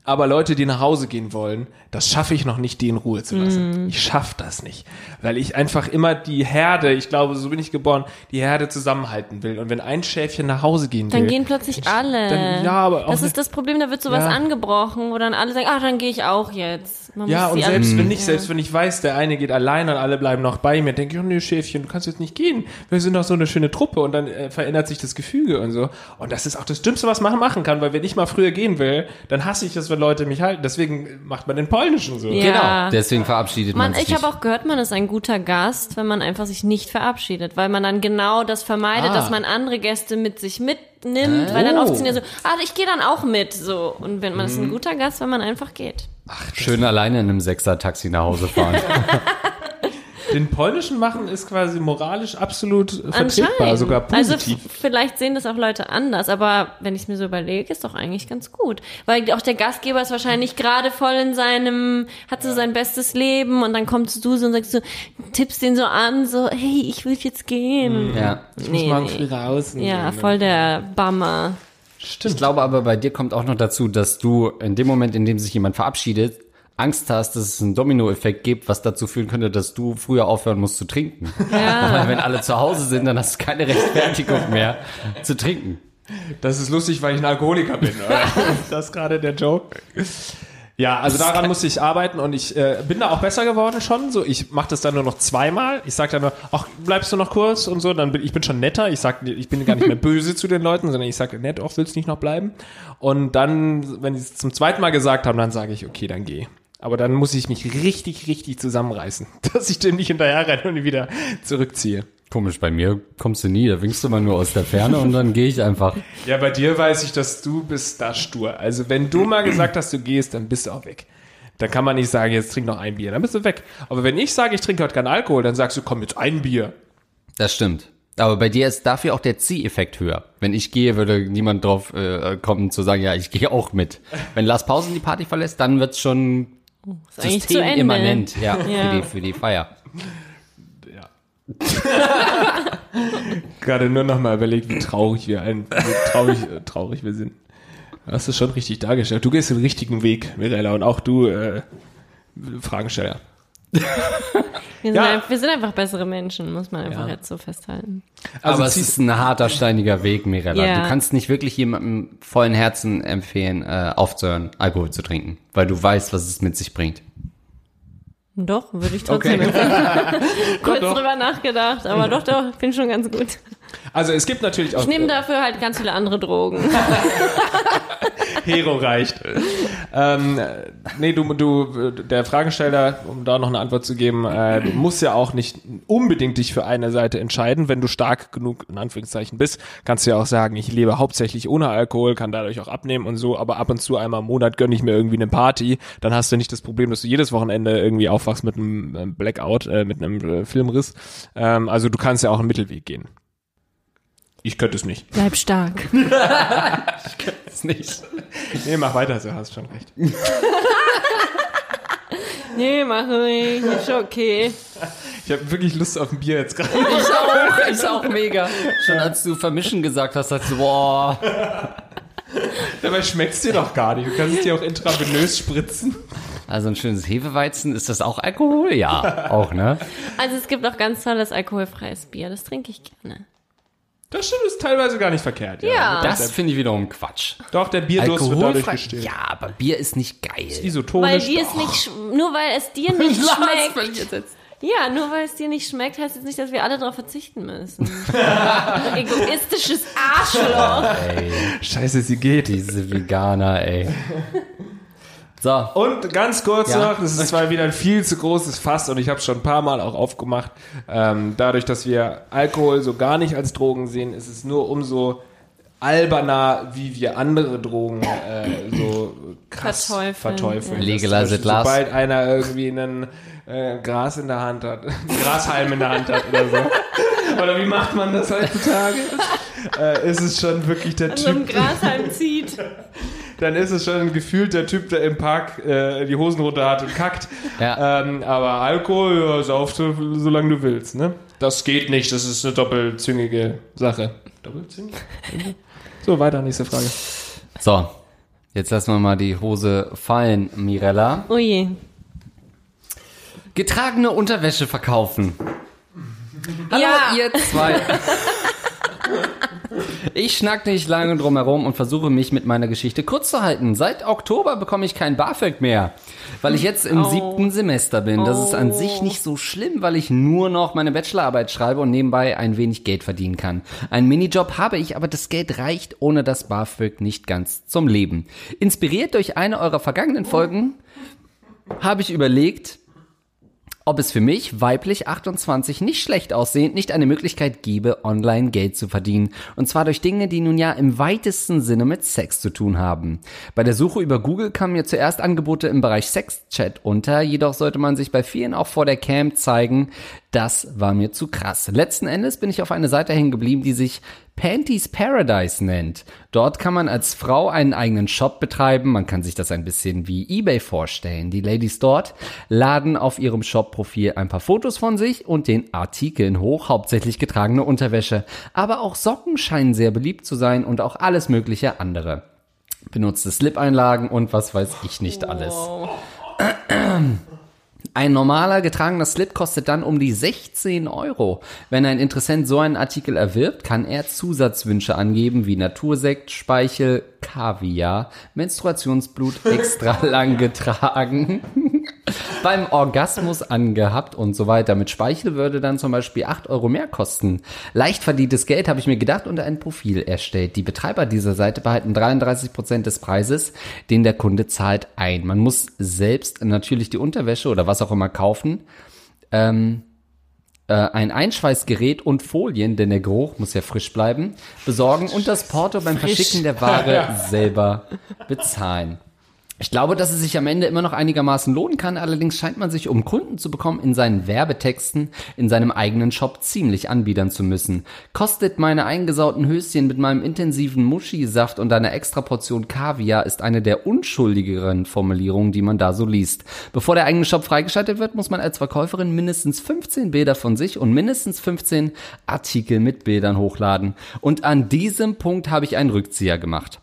[SPEAKER 1] Aber Leute, die nach Hause gehen wollen, das schaffe ich noch nicht, die in Ruhe zu lassen. Ich schaffe das nicht. Weil ich einfach immer die Herde, ich glaube, so bin ich geboren, die Herde zusammenhalten will. Und wenn ein Schäfchen nach Hause gehen will.
[SPEAKER 3] Dann gehen plötzlich alle.
[SPEAKER 1] Dann, ja, aber auch
[SPEAKER 3] das ist das Problem, da wird sowas
[SPEAKER 1] Ja.
[SPEAKER 3] angebrochen, wo dann alle sagen, ah, dann gehe ich auch jetzt. Man
[SPEAKER 1] Ja, und selbst wenn ich,
[SPEAKER 3] Ja.
[SPEAKER 1] selbst wenn ich weiß, der eine geht allein und alle bleiben noch bei mir, denke ich, oh nee, Schäfchen, du kannst jetzt nicht gehen. Wir sind doch so eine schöne Truppe und dann äh, verändert sich das Gefüge und so. Und das ist auch das Dümmste, was man machen kann, weil wenn ich mal früher gehen will, dann hasse ich es, wenn Leute mich halten. Deswegen macht man den Polnischen so.
[SPEAKER 3] Ja.
[SPEAKER 2] Genau, deswegen verabschiedet man,
[SPEAKER 3] Man,
[SPEAKER 2] sich
[SPEAKER 3] ich habe auch gehört, man ist ein guter Gast, wenn man einfach sich nicht verabschiedet, weil man dann genau das vermeidet,
[SPEAKER 1] Ah.
[SPEAKER 3] dass man andere Gäste mit sich mitnimmt, weil dann
[SPEAKER 2] Oh.
[SPEAKER 3] oft sind ja so, ah, ich gehe dann auch mit, so. Und wenn man ist
[SPEAKER 2] Mhm.
[SPEAKER 3] ein guter Gast, wenn man einfach geht.
[SPEAKER 2] Schön alleine in einem Sechser-Taxi nach Hause fahren.
[SPEAKER 1] Den Polnischen machen ist quasi moralisch absolut vertretbar, sogar
[SPEAKER 3] Also
[SPEAKER 1] positiv.
[SPEAKER 3] f- vielleicht sehen das auch Leute anders, aber wenn ich es mir so überlege, ist doch eigentlich ganz gut. Weil auch der Gastgeber ist wahrscheinlich gerade voll in seinem, hat so sein bestes Leben und dann kommst du so und sagst so, tippst den so an, so, hey, ich will jetzt gehen.
[SPEAKER 2] ja.
[SPEAKER 1] ich muss
[SPEAKER 3] nee,
[SPEAKER 1] morgen
[SPEAKER 3] nee.
[SPEAKER 1] früh raus.
[SPEAKER 3] Ja,
[SPEAKER 1] ne?
[SPEAKER 3] voll der Bummer.
[SPEAKER 2] Ich glaube aber, bei dir kommt auch noch dazu, dass du in dem Moment, in dem sich jemand verabschiedet, Angst hast, dass es einen Dominoeffekt gibt, was dazu führen könnte, dass du früher aufhören musst zu trinken.
[SPEAKER 3] Ja.
[SPEAKER 2] Weil wenn alle zu Hause sind, dann hast du keine Rechtfertigung mehr zu trinken.
[SPEAKER 1] Das ist lustig, weil ich ein Alkoholiker bin. Oder? ist das gerade der Joke? Ja, also daran musste ich arbeiten und ich äh, bin da auch besser geworden schon. So, ich mache das dann nur noch zweimal. Ich sage dann nur, ach, bleibst du noch kurz und so. Dann bin ich bin schon netter. Ich sag, ich bin gar nicht mehr böse zu den Leuten, sondern ich sage nett, auch willst du nicht noch bleiben? Und dann, wenn sie es zum zweiten Mal gesagt haben, dann sage ich, okay, dann geh. Aber dann muss ich mich richtig, richtig zusammenreißen, dass ich dem nicht hinterher renne und ihn wieder zurückziehe.
[SPEAKER 2] Komisch, bei mir kommst du nie, da winkst du mal nur aus der Ferne und dann gehe ich einfach.
[SPEAKER 1] Ja, bei dir weiß ich, dass du bist da stur. Also wenn du mal gesagt hast, du gehst, dann bist du auch weg. Dann kann man nicht sagen, jetzt trink noch ein Bier, dann bist du weg. Aber wenn ich sage, ich trinke heute keinen Alkohol, dann sagst du, komm, jetzt ein Bier.
[SPEAKER 2] Das stimmt. Aber bei dir ist dafür auch der Zieheffekt höher. Wenn ich gehe, würde niemand drauf äh, kommen zu sagen, ja, ich gehe auch mit. Wenn Lars Pausen die Party verlässt, dann wird's schon
[SPEAKER 3] Ist eigentlich zu Ende.
[SPEAKER 2] systemimmanent, ja,
[SPEAKER 3] Ja.
[SPEAKER 2] Für, die, für die Feier.
[SPEAKER 1] Gerade nur noch mal überlegt, wie traurig wir ein, wie traurig, äh, traurig wir sind. Hast du schon richtig dargestellt. Du gehst den richtigen Weg, Mirella, und auch du, äh, Fragensteller.
[SPEAKER 3] Wir sind,
[SPEAKER 1] Ja.
[SPEAKER 3] ein, wir sind einfach bessere Menschen, muss man einfach jetzt so festhalten.
[SPEAKER 1] Also
[SPEAKER 2] Aber es ist ein harter, steiniger Weg, Mirella.
[SPEAKER 3] Ja.
[SPEAKER 2] Du kannst nicht wirklich jemandem vollen Herzen empfehlen, äh, aufzuhören, Alkohol zu trinken, weil du weißt, was es mit sich bringt.
[SPEAKER 3] Doch, würde ich trotzdem empfehlen. Kurz drüber nachgedacht, aber doch, doch, bin schon ganz gut.
[SPEAKER 1] Also es gibt natürlich auch
[SPEAKER 3] Ich nehme dafür halt ganz viele andere Drogen.
[SPEAKER 1] Hero reicht. ähm, äh, nee, du, du, der Fragesteller, um da noch eine Antwort zu geben, äh, du musst ja auch nicht unbedingt dich für eine Seite entscheiden. Wenn du stark genug, in Anführungszeichen, bist, kannst du ja auch sagen, ich lebe hauptsächlich ohne Alkohol, kann dadurch auch abnehmen und so, aber ab und zu einmal im Monat gönne ich mir irgendwie eine Party. Dann hast du nicht das Problem, dass du jedes Wochenende irgendwie aufwachst mit einem äh, Blackout, äh, mit einem äh, Filmriss. Ähm, also du kannst ja auch einen Mittelweg gehen. Ich könnte es nicht.
[SPEAKER 3] Bleib stark.
[SPEAKER 2] Das nicht.
[SPEAKER 1] Nee, mach weiter, du hast schon recht.
[SPEAKER 3] Nee, mach ich. Ist schon okay.
[SPEAKER 1] Ich habe wirklich Lust auf ein Bier jetzt gerade.
[SPEAKER 2] Ich auch, ist auch mega. Schon als du vermischen gesagt hast, dachte ich boah.
[SPEAKER 1] Dabei schmeckt's dir doch gar nicht. Du kannst es dir auch intravenös spritzen.
[SPEAKER 2] Also ein schönes Hefeweizen, ist das auch Alkohol? Ja, auch, ne?
[SPEAKER 3] Also es gibt auch ganz tolles alkoholfreies Bier, das trinke ich gerne.
[SPEAKER 1] Das stimmt, ist teilweise gar nicht verkehrt.
[SPEAKER 3] Ja.
[SPEAKER 2] Das finde ich wiederum Quatsch.
[SPEAKER 1] Doch, der Bierdurst wird dadurch gestillt.
[SPEAKER 2] Ja, aber Bier ist nicht geil.
[SPEAKER 1] Isotonisch.
[SPEAKER 3] Weil dir es nicht, nur weil es dir nicht schmeckt. Ja, nur weil es dir nicht schmeckt, heißt jetzt nicht, dass wir alle darauf verzichten müssen. Egoistisches Arschloch.
[SPEAKER 1] Scheiße, sie geht.
[SPEAKER 2] Diese Veganer, ey. So,
[SPEAKER 1] Und ganz kurz
[SPEAKER 2] Ja.
[SPEAKER 1] noch, das ist zwar wieder ein viel zu großes Fass und ich habe es schon ein paar Mal auch aufgemacht. Ähm, dadurch, dass wir Alkohol so gar nicht als Drogen sehen, ist es nur umso alberner, wie wir andere Drogen äh, so krass
[SPEAKER 3] Verteufeln,
[SPEAKER 1] verteufeln.
[SPEAKER 3] ja.
[SPEAKER 2] Legalize it.
[SPEAKER 1] Sobald einer irgendwie einen äh, Gras in der Hand hat, Grashalm in der Hand hat oder so. Oder wie macht man das heutzutage? äh, ist es schon wirklich der
[SPEAKER 3] So ein
[SPEAKER 1] Typ,
[SPEAKER 3] Grashalm zieht.
[SPEAKER 1] dann ist es schon gefühlt der Typ, der im Park äh, die Hosen runter hat und kackt.
[SPEAKER 2] Ja.
[SPEAKER 1] Ähm, aber Alkohol, ja, sauf so, solange du willst, ne? Das geht nicht, das ist eine doppelzüngige Sache. Doppelzüngig? so, weiter, nächste Frage.
[SPEAKER 2] so. Jetzt lassen wir mal die Hose fallen, Mirella.
[SPEAKER 3] Oh je.
[SPEAKER 2] Getragene Unterwäsche verkaufen. Hallo,
[SPEAKER 3] Ja.
[SPEAKER 2] ihr zwei. Ich schnack nicht lange drum herum und versuche mich mit meiner Geschichte kurz zu halten. Seit Oktober bekomme ich kein BAföG mehr, weil ich jetzt im
[SPEAKER 3] Oh.
[SPEAKER 2] siebten Semester bin. Das ist an sich nicht so schlimm, weil ich nur noch meine Bachelorarbeit schreibe und nebenbei ein wenig Geld verdienen kann. Einen Minijob habe ich, aber das Geld reicht ohne das BAföG nicht ganz zum Leben. Inspiriert durch eine eurer vergangenen Folgen habe ich überlegt, ob es für mich, weiblich 28, nicht schlecht aussehend, nicht eine Möglichkeit gäbe, online Geld zu verdienen. Und zwar durch Dinge, die nun ja im weitesten Sinne mit Sex zu tun haben. Bei der Suche über Google kamen mir zuerst Angebote im Bereich Sexchat unter, jedoch sollte man sich bei vielen auch vor der Cam zeigen. Das war mir zu krass. Letzten Endes bin ich auf eine Seite hängen geblieben, die sich Panties Paradise nennt. Dort kann man als Frau einen eigenen Shop betreiben. Man kann sich das ein bisschen wie eBay vorstellen. Die Ladies dort laden auf ihrem Shop-Profil ein paar Fotos von sich und den Artikeln hoch, hauptsächlich getragene Unterwäsche. Aber auch Socken scheinen sehr beliebt zu sein und auch alles mögliche andere. Benutzte Slip-Einlagen und was weiß ich nicht alles. Ein normaler getragener Slip kostet dann um die 16 Euro. Wenn ein Interessent so einen Artikel erwirbt, kann er Zusatzwünsche angeben wie Natursekt, Speichel, Kaviar, Menstruationsblut extra lang getragen, beim Orgasmus angehabt und so weiter. Mit Speichel würde dann zum Beispiel 8 Euro mehr kosten. Leicht verdientes Geld habe ich mir gedacht und ein Profil erstellt. Die Betreiber dieser Seite behalten 33 Prozent des Preises, den der Kunde zahlt, ein. Man muss selbst natürlich die Unterwäsche oder was auch immer kaufen. Ähm, äh, ein Einschweißgerät und Folien, denn der Geruch muss ja frisch bleiben, besorgen und das Porto beim Verschicken der Ware selber bezahlen. Ich glaube, dass es sich am Ende immer noch einigermaßen lohnen kann, allerdings scheint man sich, um Kunden zu bekommen, in seinen Werbetexten in seinem eigenen Shop ziemlich anbiedern zu müssen. Kostet meine eingesauten Höschen mit meinem intensiven Muschisaft und einer extra Portion Kaviar ist eine der unschuldigeren Formulierungen, die man da so liest. Bevor der eigene Shop freigeschaltet wird, muss man als Verkäuferin mindestens 15 Bilder von sich und mindestens 15 Artikel mit Bildern hochladen. Und an diesem Punkt habe ich einen Rückzieher gemacht.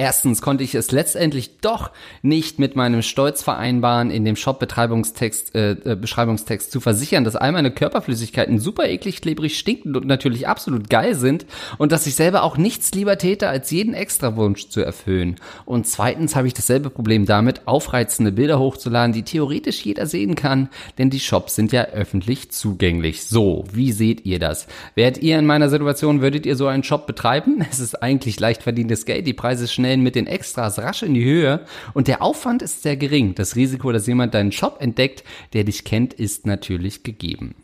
[SPEAKER 2] Erstens konnte ich es letztendlich doch nicht mit meinem Stolz vereinbaren, in dem Shop-Betreibungstext, äh, äh, zu versichern, dass all meine Körperflüssigkeiten super eklig, klebrig, stinkend und natürlich absolut geil sind und dass ich selber auch nichts lieber täte, als jeden Extrawunsch zu erfüllen. Und zweitens habe ich dasselbe Problem damit, aufreizende Bilder hochzuladen, die theoretisch jeder sehen kann, denn die Shops sind ja öffentlich zugänglich. So, wie seht ihr das? Wärt ihr in meiner Situation, würdet ihr so einen Shop betreiben? Es ist eigentlich leicht verdientes Geld, die Preise schnell mit den Extras rasch in die Höhe und der Aufwand ist sehr gering. Das Risiko, dass jemand deinen Shop entdeckt, der dich kennt, ist natürlich gegeben.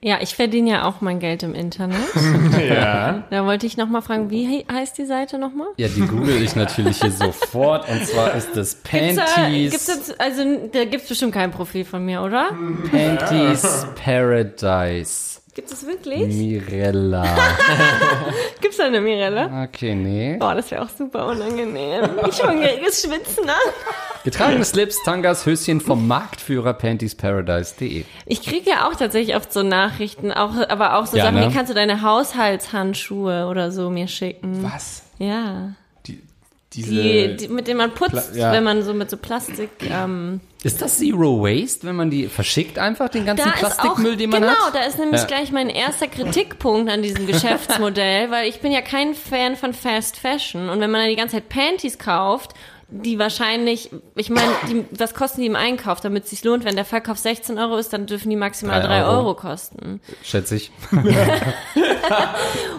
[SPEAKER 3] Ja, ich verdiene ja auch mein Geld im Internet.
[SPEAKER 1] Ja.
[SPEAKER 3] Da wollte ich nochmal fragen, wie he- heißt die Seite nochmal?
[SPEAKER 2] Ja, die google ich natürlich hier sofort und zwar ist das
[SPEAKER 3] Gibt's da,
[SPEAKER 2] Panties,
[SPEAKER 3] gibt's jetzt, also da gibt's bestimmt kein Profil von mir, oder?
[SPEAKER 2] Panties Paradise.
[SPEAKER 3] Gibt es wirklich?
[SPEAKER 2] Mirella.
[SPEAKER 3] Gibt's da eine Mirella?
[SPEAKER 2] Okay, nee.
[SPEAKER 3] Boah, das wäre auch super unangenehm. Ich fange reges Schwitzen an.
[SPEAKER 2] Getragene Slips, Tangas, Höschen vom Marktführer pantiesparadise.de.
[SPEAKER 3] Ich kriege ja auch tatsächlich oft so Nachrichten, auch, aber auch so
[SPEAKER 2] Ja,
[SPEAKER 3] Sachen,
[SPEAKER 2] ne?
[SPEAKER 3] wie kannst du deine Haushaltshandschuhe oder so mir schicken?
[SPEAKER 1] Was?
[SPEAKER 3] Ja.
[SPEAKER 1] Die, diese.
[SPEAKER 3] Die, die, mit denen man putzt,
[SPEAKER 1] Pla- ja.
[SPEAKER 3] wenn man so mit so Plastik. Ähm,
[SPEAKER 2] Ist das Zero Waste, wenn man die verschickt einfach, den ganzen
[SPEAKER 3] da ist auch,
[SPEAKER 2] Plastikmüll, den man
[SPEAKER 3] genau,
[SPEAKER 2] hat?
[SPEAKER 3] da ist nämlich
[SPEAKER 2] Ja.
[SPEAKER 3] gleich mein erster Kritikpunkt an diesem Geschäftsmodell, weil ich bin ja kein Fan von Fast Fashion und wenn man dann die ganze Zeit Panties kauft, die wahrscheinlich, ich meine, die, was kosten die im Einkauf, damit es sich lohnt? Wenn der Verkauf 16 Euro ist, dann dürfen die maximal
[SPEAKER 2] Drei
[SPEAKER 3] 3
[SPEAKER 2] Euro.
[SPEAKER 3] Euro kosten.
[SPEAKER 2] Schätze ich.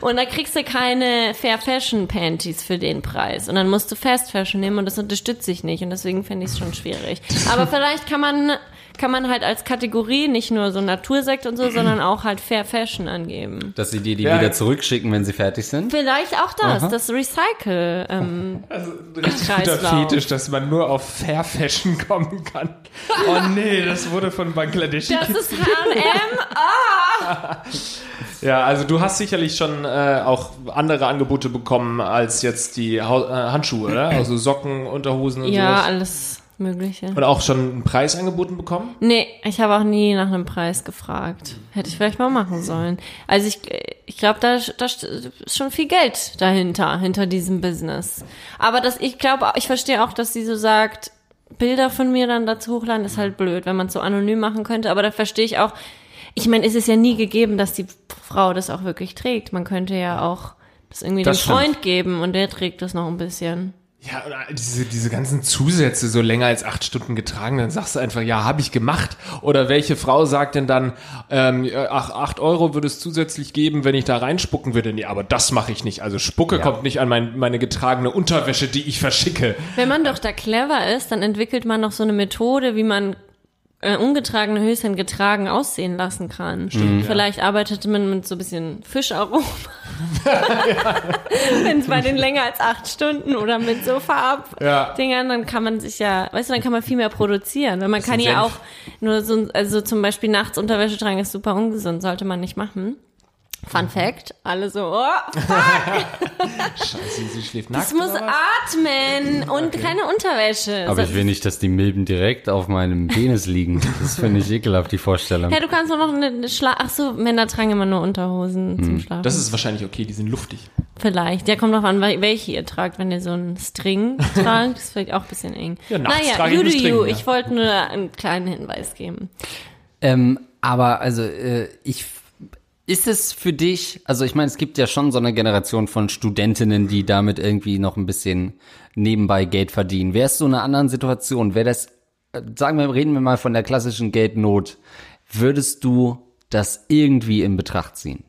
[SPEAKER 3] Und da kriegst du keine Fair Fashion Panties für den Preis. Und dann musst du Fast Fashion nehmen und das unterstütze ich nicht. Und deswegen finde ich es schon schwierig. Aber vielleicht kann man, kann man halt als Kategorie nicht nur so Natursekt und so, sondern auch halt Fair Fashion angeben.
[SPEAKER 2] Dass sie dir die
[SPEAKER 1] Ja.
[SPEAKER 2] wieder zurückschicken, wenn sie fertig sind?
[SPEAKER 3] Vielleicht auch das, das Recycle. Ähm,
[SPEAKER 1] Richtig guter. Fetisch, dass man nur auf Fair Fashion kommen kann. Oh nee, das wurde von Bangladesch.
[SPEAKER 3] das ist H&M.
[SPEAKER 1] Ja, also du hast sicherlich schon äh, auch andere Angebote bekommen als jetzt die Hau äh, Handschuhe, oder? Also Socken, Unterhosen und
[SPEAKER 3] Ja,
[SPEAKER 1] sowas.
[SPEAKER 3] alles Mögliche.
[SPEAKER 1] Und auch schon einen Preis angeboten bekommen?
[SPEAKER 3] Nee, ich habe auch nie nach einem Preis gefragt. Hätte ich vielleicht mal machen sollen. Also ich, ich glaube, da, da ist schon viel Geld dahinter, hinter diesem Business. Aber das, ich glaube, ich verstehe auch, dass sie so sagt, Bilder von mir dann dazu hochladen, ist halt blöd, wenn man es so anonym machen könnte. Aber da verstehe ich auch, ich meine, es ist ja nie gegeben, dass die Frau das auch wirklich trägt. Man könnte ja auch das irgendwie
[SPEAKER 2] Das
[SPEAKER 3] dem
[SPEAKER 2] stimmt.
[SPEAKER 3] Freund geben und der trägt das noch ein bisschen.
[SPEAKER 1] Ja, oder diese, diese ganzen Zusätze so länger als acht Stunden getragen, dann sagst du einfach, ja, habe ich gemacht. Oder welche Frau sagt denn dann, ähm, ach, acht Euro würde es zusätzlich geben, wenn ich da reinspucken würde? Nee, aber das mache ich nicht. Also Spucke kommt nicht an mein, meine getragene Unterwäsche, die ich verschicke.
[SPEAKER 3] Wenn man doch da clever ist, dann entwickelt man noch so eine Methode, wie man äh, ungetragene Höschen getragen aussehen lassen kann. Vielleicht arbeitet man mit so ein bisschen Fischaroma. Wenn es bei den länger als acht Stunden oder mit so Farbdingern, dann kann man sich ja, weißt du, dann kann man viel mehr produzieren. Weil man kann ja auch nur so, also zum Beispiel nachts Unterwäsche tragen ist super ungesund, sollte man nicht machen. Fun Fact, alle so, oh,
[SPEAKER 1] Scheiße, sie schläft nackt.
[SPEAKER 3] es muss atmen und keine Unterwäsche.
[SPEAKER 2] Aber ich will nicht, dass die Milben direkt auf meinem Penis liegen. Das finde ich ekelhaft, die Vorstellung.
[SPEAKER 3] Ja, du kannst doch noch eine, Schla Ach so, Männer tragen immer nur Unterhosen zum Schlafen.
[SPEAKER 1] Das ist wahrscheinlich okay, die sind luftig.
[SPEAKER 3] Vielleicht. Ja, kommt noch an, wel- welche ihr tragt. Wenn ihr so einen String tragt, ist vielleicht auch ein bisschen eng.
[SPEAKER 1] Ja,
[SPEAKER 3] naja,
[SPEAKER 1] ich
[SPEAKER 3] you do you.
[SPEAKER 1] ja.
[SPEAKER 3] Ich wollte nur einen kleinen Hinweis geben.
[SPEAKER 2] Ähm, aber also äh, ich ist es für dich, also ich meine, es gibt ja schon so eine Generation von Studentinnen, die damit irgendwie noch ein bisschen nebenbei Geld verdienen. Wärst du in einer anderen Situation, wäre das, äh, sagen wir, reden wir mal von der klassischen Geldnot, würdest du das irgendwie in Betracht ziehen?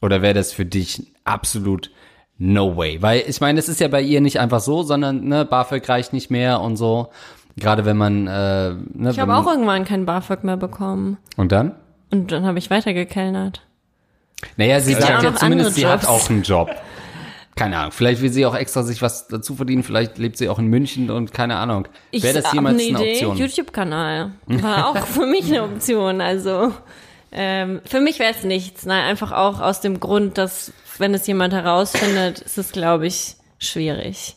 [SPEAKER 2] Oder wäre das für dich absolut no way? Weil ich meine, es ist ja bei ihr nicht einfach so, sondern ne, BAföG reicht nicht mehr und so. Gerade wenn man, äh, ne,
[SPEAKER 3] Ich habe auch irgendwann kein BAföG mehr bekommen.
[SPEAKER 2] und dann?
[SPEAKER 3] Und dann habe ich weitergekellnert.
[SPEAKER 2] Naja, sie sagt ja zumindest, sie hat auch einen Job. Keine Ahnung. Vielleicht will sie auch extra sich was dazu verdienen. Vielleicht lebt sie auch in München und keine Ahnung.
[SPEAKER 3] Ich
[SPEAKER 2] Wäre das jemals
[SPEAKER 3] eine
[SPEAKER 2] eine. Option?
[SPEAKER 3] YouTube-Kanal. War auch für mich eine Option. Also ähm, für mich wäre es nichts. Nein, einfach auch aus dem Grund, dass wenn es jemand herausfindet, ist es, glaube ich, schwierig.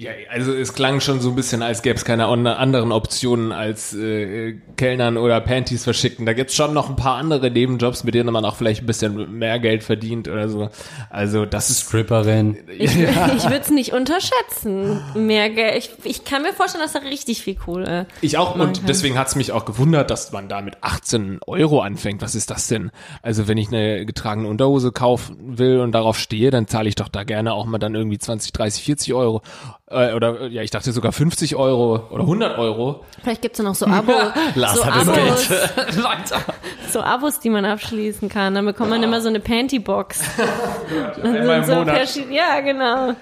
[SPEAKER 1] Ja, also es klang schon so ein bisschen, als gäbe es keine anderen Optionen als äh, Kellnern oder Panties verschicken. Da gibt's schon noch ein paar andere Nebenjobs, mit denen man auch vielleicht ein bisschen mehr Geld verdient oder so. Also das ist
[SPEAKER 2] Stripperin.
[SPEAKER 3] Ich, ich würde es nicht unterschätzen. Mehr Geld. Ich, ich kann mir vorstellen, dass da richtig viel Kohle.
[SPEAKER 1] ich auch und
[SPEAKER 3] kann-
[SPEAKER 1] deswegen hat's mich auch gewundert, dass man da mit 18 Euro anfängt. Was ist das denn? Also wenn ich eine getragene Unterhose kaufen will und darauf stehe, dann zahle ich doch da gerne auch mal dann irgendwie 20, 30, 40 Euro. Äh, oder äh, ja, ich dachte sogar 50 Euro oder 100 Euro.
[SPEAKER 3] Vielleicht gibt's ja noch so, Abo,
[SPEAKER 2] Lars
[SPEAKER 3] so,
[SPEAKER 2] hat das
[SPEAKER 3] Abos,
[SPEAKER 2] Geld.
[SPEAKER 3] So Abos, die man abschließen kann. Dann bekommt man immer so eine Panty-Box. Dann
[SPEAKER 1] Einmal im
[SPEAKER 3] sind so
[SPEAKER 1] Monat.
[SPEAKER 3] ja, genau.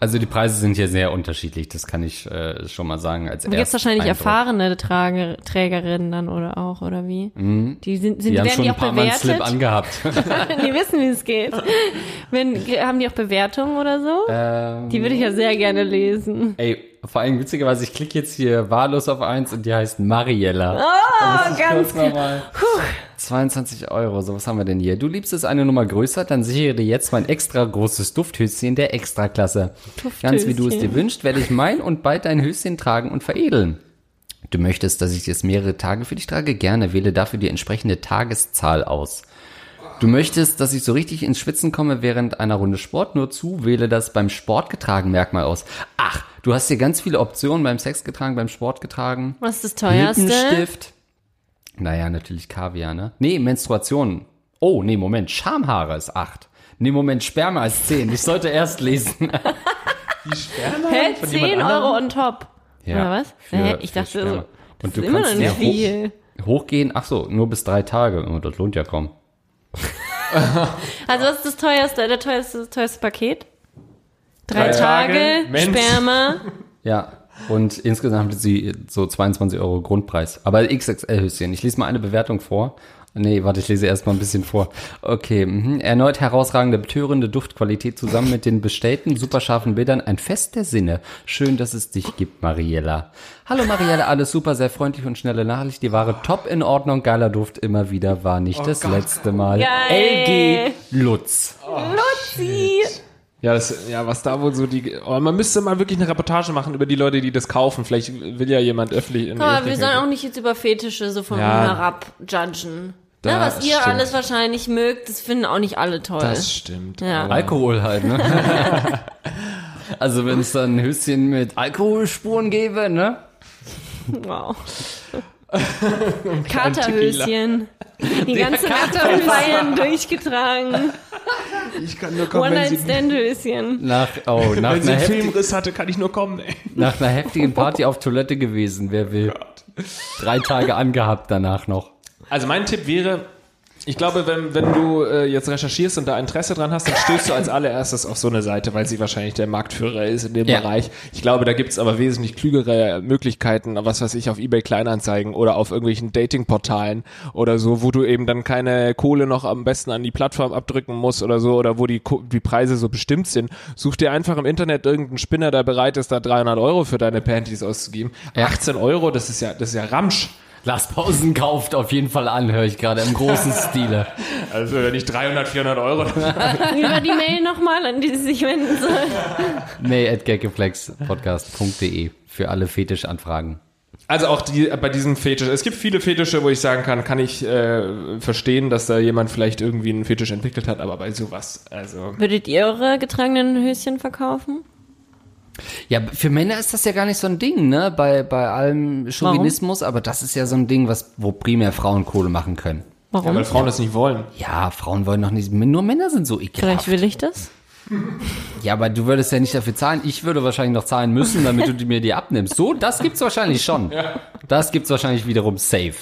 [SPEAKER 2] Also die Preise sind hier sehr unterschiedlich. Das kann ich äh, schon mal sagen. Als
[SPEAKER 3] Da gibt's wahrscheinlich
[SPEAKER 2] Ersteindruck.
[SPEAKER 3] erfahrene Trage, Trägerinnen dann oder auch, oder wie? Die sind, sind
[SPEAKER 2] Die haben
[SPEAKER 3] werden
[SPEAKER 2] schon
[SPEAKER 3] die
[SPEAKER 2] ein
[SPEAKER 3] auch
[SPEAKER 2] paar Mal einen Slip
[SPEAKER 3] bewertet?
[SPEAKER 2] angehabt.
[SPEAKER 3] die wissen, wie es geht. Wenn, haben die auch Bewertungen oder so?
[SPEAKER 2] ähm,
[SPEAKER 3] Die würde ich ja sehr gerne lesen.
[SPEAKER 2] ey, vor allem witzigerweise, ich klicke jetzt hier wahllos auf eins und die heißt Mariella.
[SPEAKER 3] Oh, ganz
[SPEAKER 2] Kurz mal. 22 Euro, so was haben wir denn hier? Du liebst es eine Nummer größer, dann sichere dir jetzt mein extra großes Dufthöschen der Extraklasse. Ganz wie du es dir wünschst, werde ich mein und bald dein Höschen tragen und veredeln. Du möchtest, dass ich es mehrere Tage für dich trage? Gerne, wähle dafür die entsprechende Tageszahl aus. Du möchtest, dass ich so richtig ins Schwitzen komme während einer Runde Sport? Nur zu, wähle das beim Sport getragen Merkmal aus. Ach, du hast hier ganz viele Optionen beim Sex getragen, beim Sport getragen.
[SPEAKER 3] Was ist das teuerste?
[SPEAKER 2] Lippenstift. Naja, natürlich Kaviar, ne? Nee, Menstruation. Oh, nee, Moment, Schamhaare ist 8. Nee, Moment, Sperma ist 10. Ich sollte erst lesen.
[SPEAKER 3] Hä? 10 Euro on top. Oder was?
[SPEAKER 2] für-
[SPEAKER 3] Hä? Ich dachte,
[SPEAKER 2] Sperma.
[SPEAKER 3] so,
[SPEAKER 2] Und
[SPEAKER 3] das
[SPEAKER 2] du
[SPEAKER 3] ist immer noch
[SPEAKER 2] kannst
[SPEAKER 3] nicht viel.
[SPEAKER 2] hoch, hochgehen. Ach so, nur bis drei Tage. Oh, das lohnt ja kaum.
[SPEAKER 3] Also was ist das teuerste, der teuerste, das teuerste Paket? Drei,
[SPEAKER 1] Drei Tage,
[SPEAKER 3] Tage. Sperma.
[SPEAKER 2] Ja. Und insgesamt hat sie so 22 Euro Grundpreis. Aber XXL-Höschen. Ich lese mal eine Bewertung vor. Nee, warte, ich lese erst mal ein bisschen vor. Okay, mhm. erneut herausragende, betörende Duftqualität zusammen mit den bestellten, superscharfen Bildern. Ein Fest der Sinne. Schön, dass es dich gibt, Mariella. Hallo Mariella, alles super, sehr freundlich und schnelle Nachricht. Die Ware top in Ordnung, geiler Duft immer wieder, war nicht das letzte Mal.
[SPEAKER 3] Geil.
[SPEAKER 2] LG Lutz.
[SPEAKER 3] Luzi.
[SPEAKER 1] Ja, das, ja, was da wohl so die. Aber man müsste mal wirklich eine Reportage machen über die Leute, die das kaufen. Vielleicht will ja jemand öffentlich. in
[SPEAKER 3] Aber wir sollen auch nicht jetzt über Fetische so von
[SPEAKER 1] Ja.
[SPEAKER 3] herab judgen. Na, was ihr
[SPEAKER 1] stimmt.
[SPEAKER 3] alles wahrscheinlich mögt, das finden auch nicht alle toll.
[SPEAKER 1] Das stimmt.
[SPEAKER 3] Ja.
[SPEAKER 2] Alkohol halt, ne? also wenn es dann ein Höschen mit Alkoholspuren gäbe, ne?
[SPEAKER 3] Wow. Katerhöschen. Die ganze Nacht beim Feiern durchgetragen.
[SPEAKER 1] Ich kann nur kommen, wenn sie,
[SPEAKER 3] One-Night-Stand-Höschen.
[SPEAKER 2] Nach, oh, nach,
[SPEAKER 1] wenn sie
[SPEAKER 2] einer
[SPEAKER 1] einen
[SPEAKER 2] heftigen,
[SPEAKER 1] Filmriss hatte, kann ich nur kommen. Ey.
[SPEAKER 2] nach einer heftigen Party auf Toilette gewesen, wer will. Drei Tage angehabt danach noch.
[SPEAKER 1] Also mein Tipp wäre, ich glaube, wenn, wenn du äh, jetzt recherchierst und da Interesse dran hast, dann stößt du als allererstes auf so eine Seite, weil sie wahrscheinlich der Marktführer ist in dem
[SPEAKER 2] Ja.
[SPEAKER 1] Bereich. Ich glaube, da gibt's aber wesentlich klügere Möglichkeiten, was weiß ich, auf Ebay Kleinanzeigen oder auf irgendwelchen Datingportalen oder so, wo du eben dann keine Kohle noch am besten an die Plattform abdrücken musst oder so, oder wo die, die Preise so bestimmt sind. Such dir einfach im Internet irgendeinen Spinner, der bereit ist, da 300 Euro für deine Panties auszugeben.
[SPEAKER 2] Ja.
[SPEAKER 1] 18 Euro, das ist ja, das ist ja Ramsch.
[SPEAKER 2] Lars Pausen kauft auf jeden Fall an, höre ich gerade im großen Stile.
[SPEAKER 1] Also wenn ich 300, 400 Euro
[SPEAKER 3] Wie war die Mail nochmal, an die sie sich wenden sollen?
[SPEAKER 2] Mail at gaggeflexpodcast.de für alle Fetischanfragen.
[SPEAKER 1] Also auch die, bei diesem Fetisch. Es gibt viele Fetische, wo ich sagen kann, kann ich äh, verstehen, dass da jemand vielleicht irgendwie einen Fetisch entwickelt hat, aber bei sowas, also.
[SPEAKER 3] Würdet ihr eure getragenen Höschen verkaufen?
[SPEAKER 2] Ja, für Männer ist das ja gar nicht so ein Ding, ne? Bei, bei allem Chauvinismus, aber das ist ja so ein Ding, was, wo primär Frauen Kohle machen können.
[SPEAKER 1] Ja,
[SPEAKER 3] Warum?
[SPEAKER 1] weil Frauen das nicht wollen.
[SPEAKER 2] Ja, Frauen wollen doch nicht, nur Männer sind so ekelhaft.
[SPEAKER 3] Vielleicht will ich das.
[SPEAKER 2] Ja, aber du würdest ja nicht dafür zahlen. Ich würde wahrscheinlich noch zahlen müssen, damit du die mir die abnimmst. So, das gibt's wahrscheinlich schon. Das gibt's wahrscheinlich wiederum safe.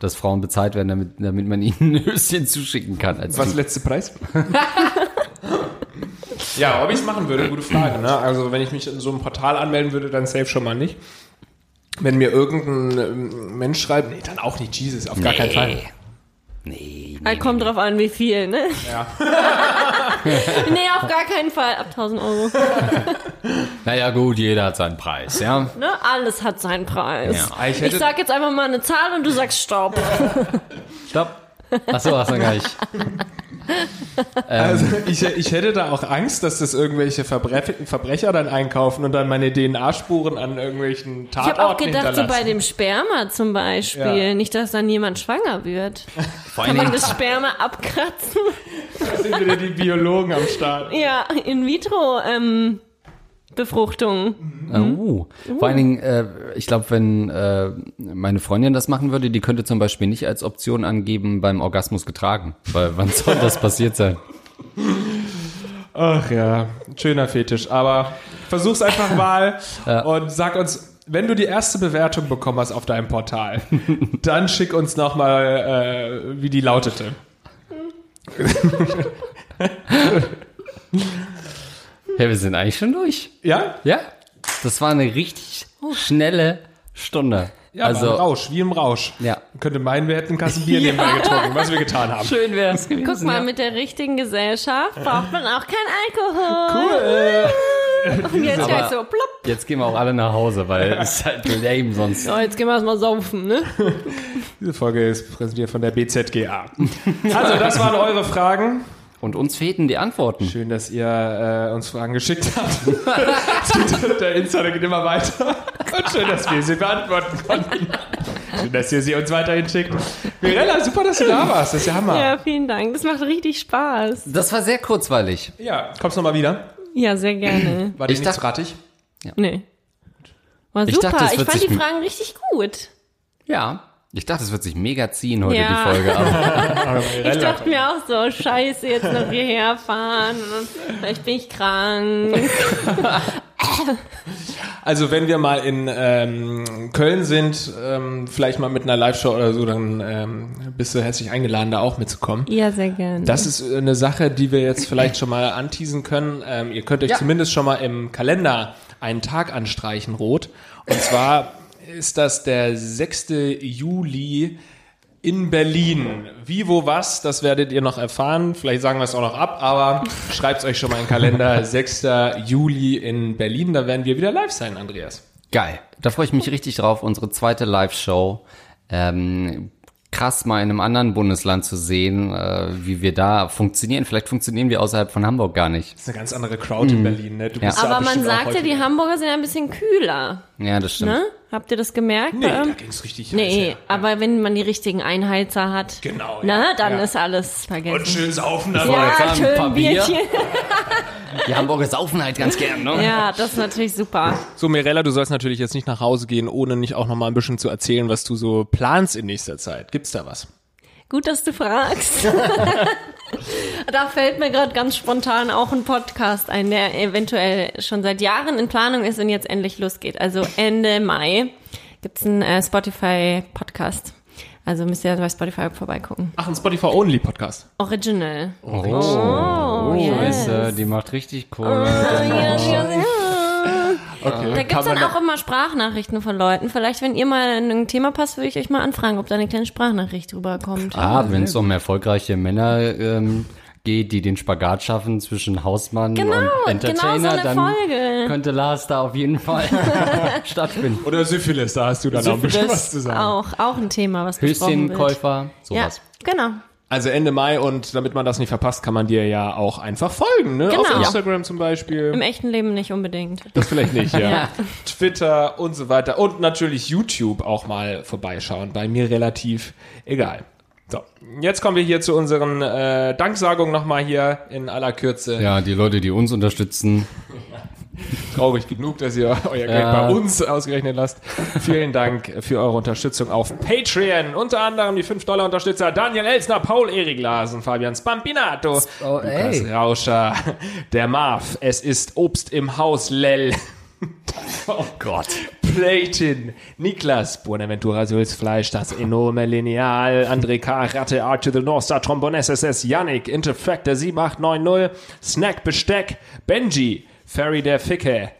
[SPEAKER 2] Dass Frauen bezahlt werden, damit, damit man ihnen ein Höschen zuschicken kann. Als
[SPEAKER 1] Was
[SPEAKER 2] Typ.
[SPEAKER 1] letzte Preis? ja, ob ich es machen würde, gute Frage. Ne? Also wenn ich mich in so einem Portal anmelden würde, dann safe schon mal nicht. Wenn mir irgendein ähm, Mensch schreibt, nee, dann auch nicht Jesus, auf gar keinen Fall.
[SPEAKER 2] Nee,
[SPEAKER 3] Ah, Kommt drauf an, wie viel, ne?
[SPEAKER 1] Ja.
[SPEAKER 3] nee, auf gar keinen Fall. Ab 1000 Euro.
[SPEAKER 2] Naja, gut, jeder hat seinen Preis, ja.
[SPEAKER 3] Ne? Alles hat seinen Preis.
[SPEAKER 2] Ja.
[SPEAKER 1] Ich
[SPEAKER 3] Ich sag jetzt einfach mal eine Zahl und du sagst Stopp.
[SPEAKER 2] Stopp. Achso, hast du gar nicht.
[SPEAKER 1] Also ich, ich hätte da auch Angst, dass das irgendwelche Verbre Verbrecher dann einkaufen und dann meine DNA-Spuren an irgendwelchen
[SPEAKER 3] Ich habe auch
[SPEAKER 1] Tatorten
[SPEAKER 3] gedacht, so bei dem Sperma zum Beispiel,
[SPEAKER 1] Ja.
[SPEAKER 3] nicht, dass dann jemand schwanger wird.
[SPEAKER 2] Vor
[SPEAKER 3] Kann man das Sperma abkratzen?
[SPEAKER 1] Da sind wieder die Biologen am Start.
[SPEAKER 3] Ja, in vitro ähm, Befruchtung.
[SPEAKER 2] uh, vor allen Dingen, äh, ich glaube, wenn äh, meine Freundin das machen würde, die könnte zum Beispiel nicht als Option angeben, beim Orgasmus getragen. Weil wann soll das passiert sein?
[SPEAKER 1] Ach ja, schöner Fetisch. Aber versuch's einfach mal und sag uns, wenn du die erste Bewertung bekommen hast auf deinem Portal, dann schick uns nochmal, äh, wie die lautete.
[SPEAKER 2] Ja, wir sind eigentlich schon durch.
[SPEAKER 1] Ja?
[SPEAKER 2] Ja, das war eine richtig schnelle Stunde.
[SPEAKER 1] Ja,
[SPEAKER 2] also,
[SPEAKER 1] war ein Rausch, wie im Rausch.
[SPEAKER 2] ja.
[SPEAKER 1] Man könnte meinen, wir hätten einen Kasten Bier nebenbei getrunken, was wir getan haben.
[SPEAKER 2] Schön wäre es gewesen.
[SPEAKER 3] Guck mal,
[SPEAKER 2] ja.
[SPEAKER 3] mit der richtigen Gesellschaft braucht man auch kein Alkohol.
[SPEAKER 1] Cool.
[SPEAKER 3] Und jetzt gleich so, plopp.
[SPEAKER 2] Jetzt gehen wir auch alle nach Hause, weil es ist halt lame sonst.
[SPEAKER 3] So, jetzt gehen wir erstmal saufen, ne?
[SPEAKER 1] Diese Folge ist präsentiert von der BZGA. Also, das waren eure Fragen.
[SPEAKER 2] Und uns fehlten die Antworten.
[SPEAKER 1] Schön, dass ihr äh, uns Fragen geschickt habt. Der Insider geht immer weiter. Und schön, dass wir sie beantworten konnten. Schön, dass ihr sie uns weiterhin schickt. Mirella, super, dass du da warst. Das ist ja Hammer.
[SPEAKER 3] Ja, vielen Dank. Das macht richtig Spaß.
[SPEAKER 2] Das war sehr kurzweilig.
[SPEAKER 1] Ja, kommst du nochmal wieder?
[SPEAKER 3] Ja, sehr gerne.
[SPEAKER 1] War dir
[SPEAKER 2] Ich
[SPEAKER 1] nicht
[SPEAKER 2] dachte-
[SPEAKER 1] zu ratig?
[SPEAKER 3] Nee. War
[SPEAKER 2] Ich
[SPEAKER 3] super.
[SPEAKER 2] dachte, es
[SPEAKER 3] ich fand die Fragen richtig gut.
[SPEAKER 2] Ja. Ich dachte, es wird sich mega ziehen heute,
[SPEAKER 3] Ja.
[SPEAKER 2] die Folge. Aber
[SPEAKER 3] Ich dachte mir auch so, scheiße, jetzt noch hierher fahren. Vielleicht bin ich krank.
[SPEAKER 1] Also wenn wir mal in ähm, Köln sind, ähm, vielleicht mal mit einer Live-Show oder so, dann ähm, bist du herzlich eingeladen, da auch mitzukommen.
[SPEAKER 3] Ja, sehr gerne.
[SPEAKER 1] Das ist eine Sache, die wir jetzt vielleicht schon mal anteasen können. Ähm, ihr könnt euch
[SPEAKER 2] Ja.
[SPEAKER 1] zumindest schon mal im Kalender einen Tag anstreichen, rot. Und zwar ist das der 6. Juli in Berlin. Wie, wo, was, das werdet ihr noch erfahren. Vielleicht sagen wir es auch noch ab, aber schreibt euch schon mal in den Kalender. 6. Juli in Berlin, da werden wir wieder live sein, Andreas.
[SPEAKER 2] geil. Da freue ich mich richtig drauf. Unsere zweite Live-Show. Ähm, krass, mal in einem anderen Bundesland zu sehen, äh, wie wir da funktionieren. Vielleicht funktionieren wir außerhalb von Hamburg gar nicht.
[SPEAKER 1] Das ist eine ganz andere Crowd in Berlin, ne? Du
[SPEAKER 2] Ja.
[SPEAKER 1] bist da
[SPEAKER 3] Aber man
[SPEAKER 1] bestimmt auch
[SPEAKER 3] sagt ja,
[SPEAKER 1] häufiger.
[SPEAKER 3] die Hamburger sind ein bisschen kühler.
[SPEAKER 2] Ja, das stimmt.
[SPEAKER 3] Ne? Habt ihr das gemerkt?
[SPEAKER 1] Nee,
[SPEAKER 3] bei
[SPEAKER 1] da ging's richtig heiß
[SPEAKER 3] nee
[SPEAKER 1] her.
[SPEAKER 3] aber wenn man die richtigen Einheizer hat,
[SPEAKER 1] Genau,
[SPEAKER 3] ne,
[SPEAKER 1] ja,
[SPEAKER 3] dann
[SPEAKER 1] ja.
[SPEAKER 3] ist alles vergessen.
[SPEAKER 1] Und schön saufen dabei.
[SPEAKER 3] ja,
[SPEAKER 2] jetzt sagen, ein
[SPEAKER 3] schön
[SPEAKER 2] paar Bier.
[SPEAKER 3] Bierchen.
[SPEAKER 2] Die Hamburger saufen halt ganz gern, ne?
[SPEAKER 3] Ja, das ist natürlich super.
[SPEAKER 1] So, Mirella, du sollst natürlich jetzt nicht nach Hause gehen, ohne nicht auch noch mal ein bisschen zu erzählen, was du so planst in nächster Zeit. Gibt's da was?
[SPEAKER 3] Gut, dass du fragst. da fällt mir gerade ganz spontan auch ein Podcast ein, der eventuell schon seit Jahren in Planung ist und jetzt endlich losgeht. Also Ende Mai gibt's einen äh, Spotify-Podcast. Also müsst ihr bei Spotify vorbeigucken.
[SPEAKER 1] Ach, ein Spotify-Only-Podcast.
[SPEAKER 3] Original.
[SPEAKER 2] Oh,
[SPEAKER 3] Oh, yes.
[SPEAKER 2] Scheiße, die macht richtig Kohle.
[SPEAKER 3] Ja, ja, ja.
[SPEAKER 1] Okay.
[SPEAKER 3] Da gibt's dann auch immer Sprachnachrichten von Leuten. Vielleicht, wenn ihr mal in ein Thema passt, würde ich euch mal anfragen, ob da eine kleine Sprachnachricht rüberkommt.
[SPEAKER 2] Ah, wenn es um erfolgreiche Männer ähm, geht, die den Spagat schaffen zwischen Hausmann
[SPEAKER 3] Genau,
[SPEAKER 2] und Entertainer,
[SPEAKER 3] genau so
[SPEAKER 2] dann
[SPEAKER 3] Folge.
[SPEAKER 2] könnte Lars da auf jeden Fall stattfinden.
[SPEAKER 1] Oder Syphilis, da hast du dann auch ein bisschen
[SPEAKER 2] Syphilis
[SPEAKER 1] was zu sagen.
[SPEAKER 3] Auch, auch ein Thema, was besprochen wird.
[SPEAKER 2] Höschenkäufer,
[SPEAKER 3] Ja,
[SPEAKER 2] sowas.
[SPEAKER 3] genau.
[SPEAKER 1] Also Ende Mai und damit man das nicht verpasst, kann man dir ja auch einfach folgen, ne? Auf
[SPEAKER 3] Genau.
[SPEAKER 1] Instagram zum Beispiel.
[SPEAKER 3] Im echten Leben nicht unbedingt.
[SPEAKER 1] Das vielleicht nicht, ja.
[SPEAKER 3] Ja.
[SPEAKER 1] Twitter und so weiter. Und natürlich YouTube auch mal vorbeischauen. Bei mir relativ egal. So, jetzt kommen wir hier zu unseren äh, Danksagungen nochmal hier in aller Kürze.
[SPEAKER 2] Ja, die Leute, die uns unterstützen.
[SPEAKER 1] Traurig genug, dass ihr euer Geld
[SPEAKER 2] Ja.
[SPEAKER 1] bei uns ausgerechnet lasst. Vielen Dank für eure Unterstützung auf Patreon. Unter anderem die 5-Dollar-Unterstützer Daniel Elsner, Paul Erik Larsen, Fabian Spampinato,
[SPEAKER 2] Oh,
[SPEAKER 1] Lukas
[SPEAKER 2] ey.
[SPEAKER 1] Rauscher, der Marv. Es ist Obst im Haus, Lell.
[SPEAKER 2] Oh Gott.
[SPEAKER 1] Platin, Niklas, Buenaventura Sulzfleisch, das enorme Lineal, André K., Ratte, Art to the North Star, Trombon SSS, Yannick, Interfactor 7890, Snack Besteck, Benji, Ferry der Ficke,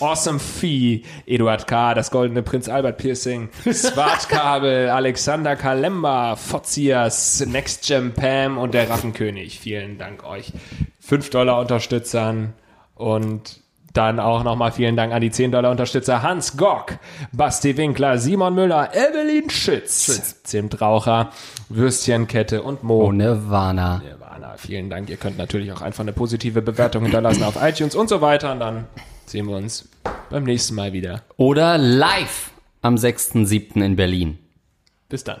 [SPEAKER 1] Awesome Fee, Eduard K., das goldene Prinz Albert Piercing, Swartkabel, Alexander Kalemba, Fotzias, Next Gem Pam und der Rattenkönig. Vielen Dank euch. 5 Dollar Unterstützern und dann auch nochmal vielen Dank an die 10 Dollar Unterstützer Hans Gock, Basti Winkler, Simon Müller, Evelyn Schütz, Zimtraucher, Würstchenkette und Mo.
[SPEAKER 2] Oh, Nirvana.
[SPEAKER 1] Nirvana. Vielen Dank. Ihr könnt natürlich auch einfach eine positive Bewertung hinterlassen auf iTunes und so weiter. Und dann sehen wir uns beim nächsten Mal wieder.
[SPEAKER 2] Oder live am 6.7. in Berlin.
[SPEAKER 1] Bis dann.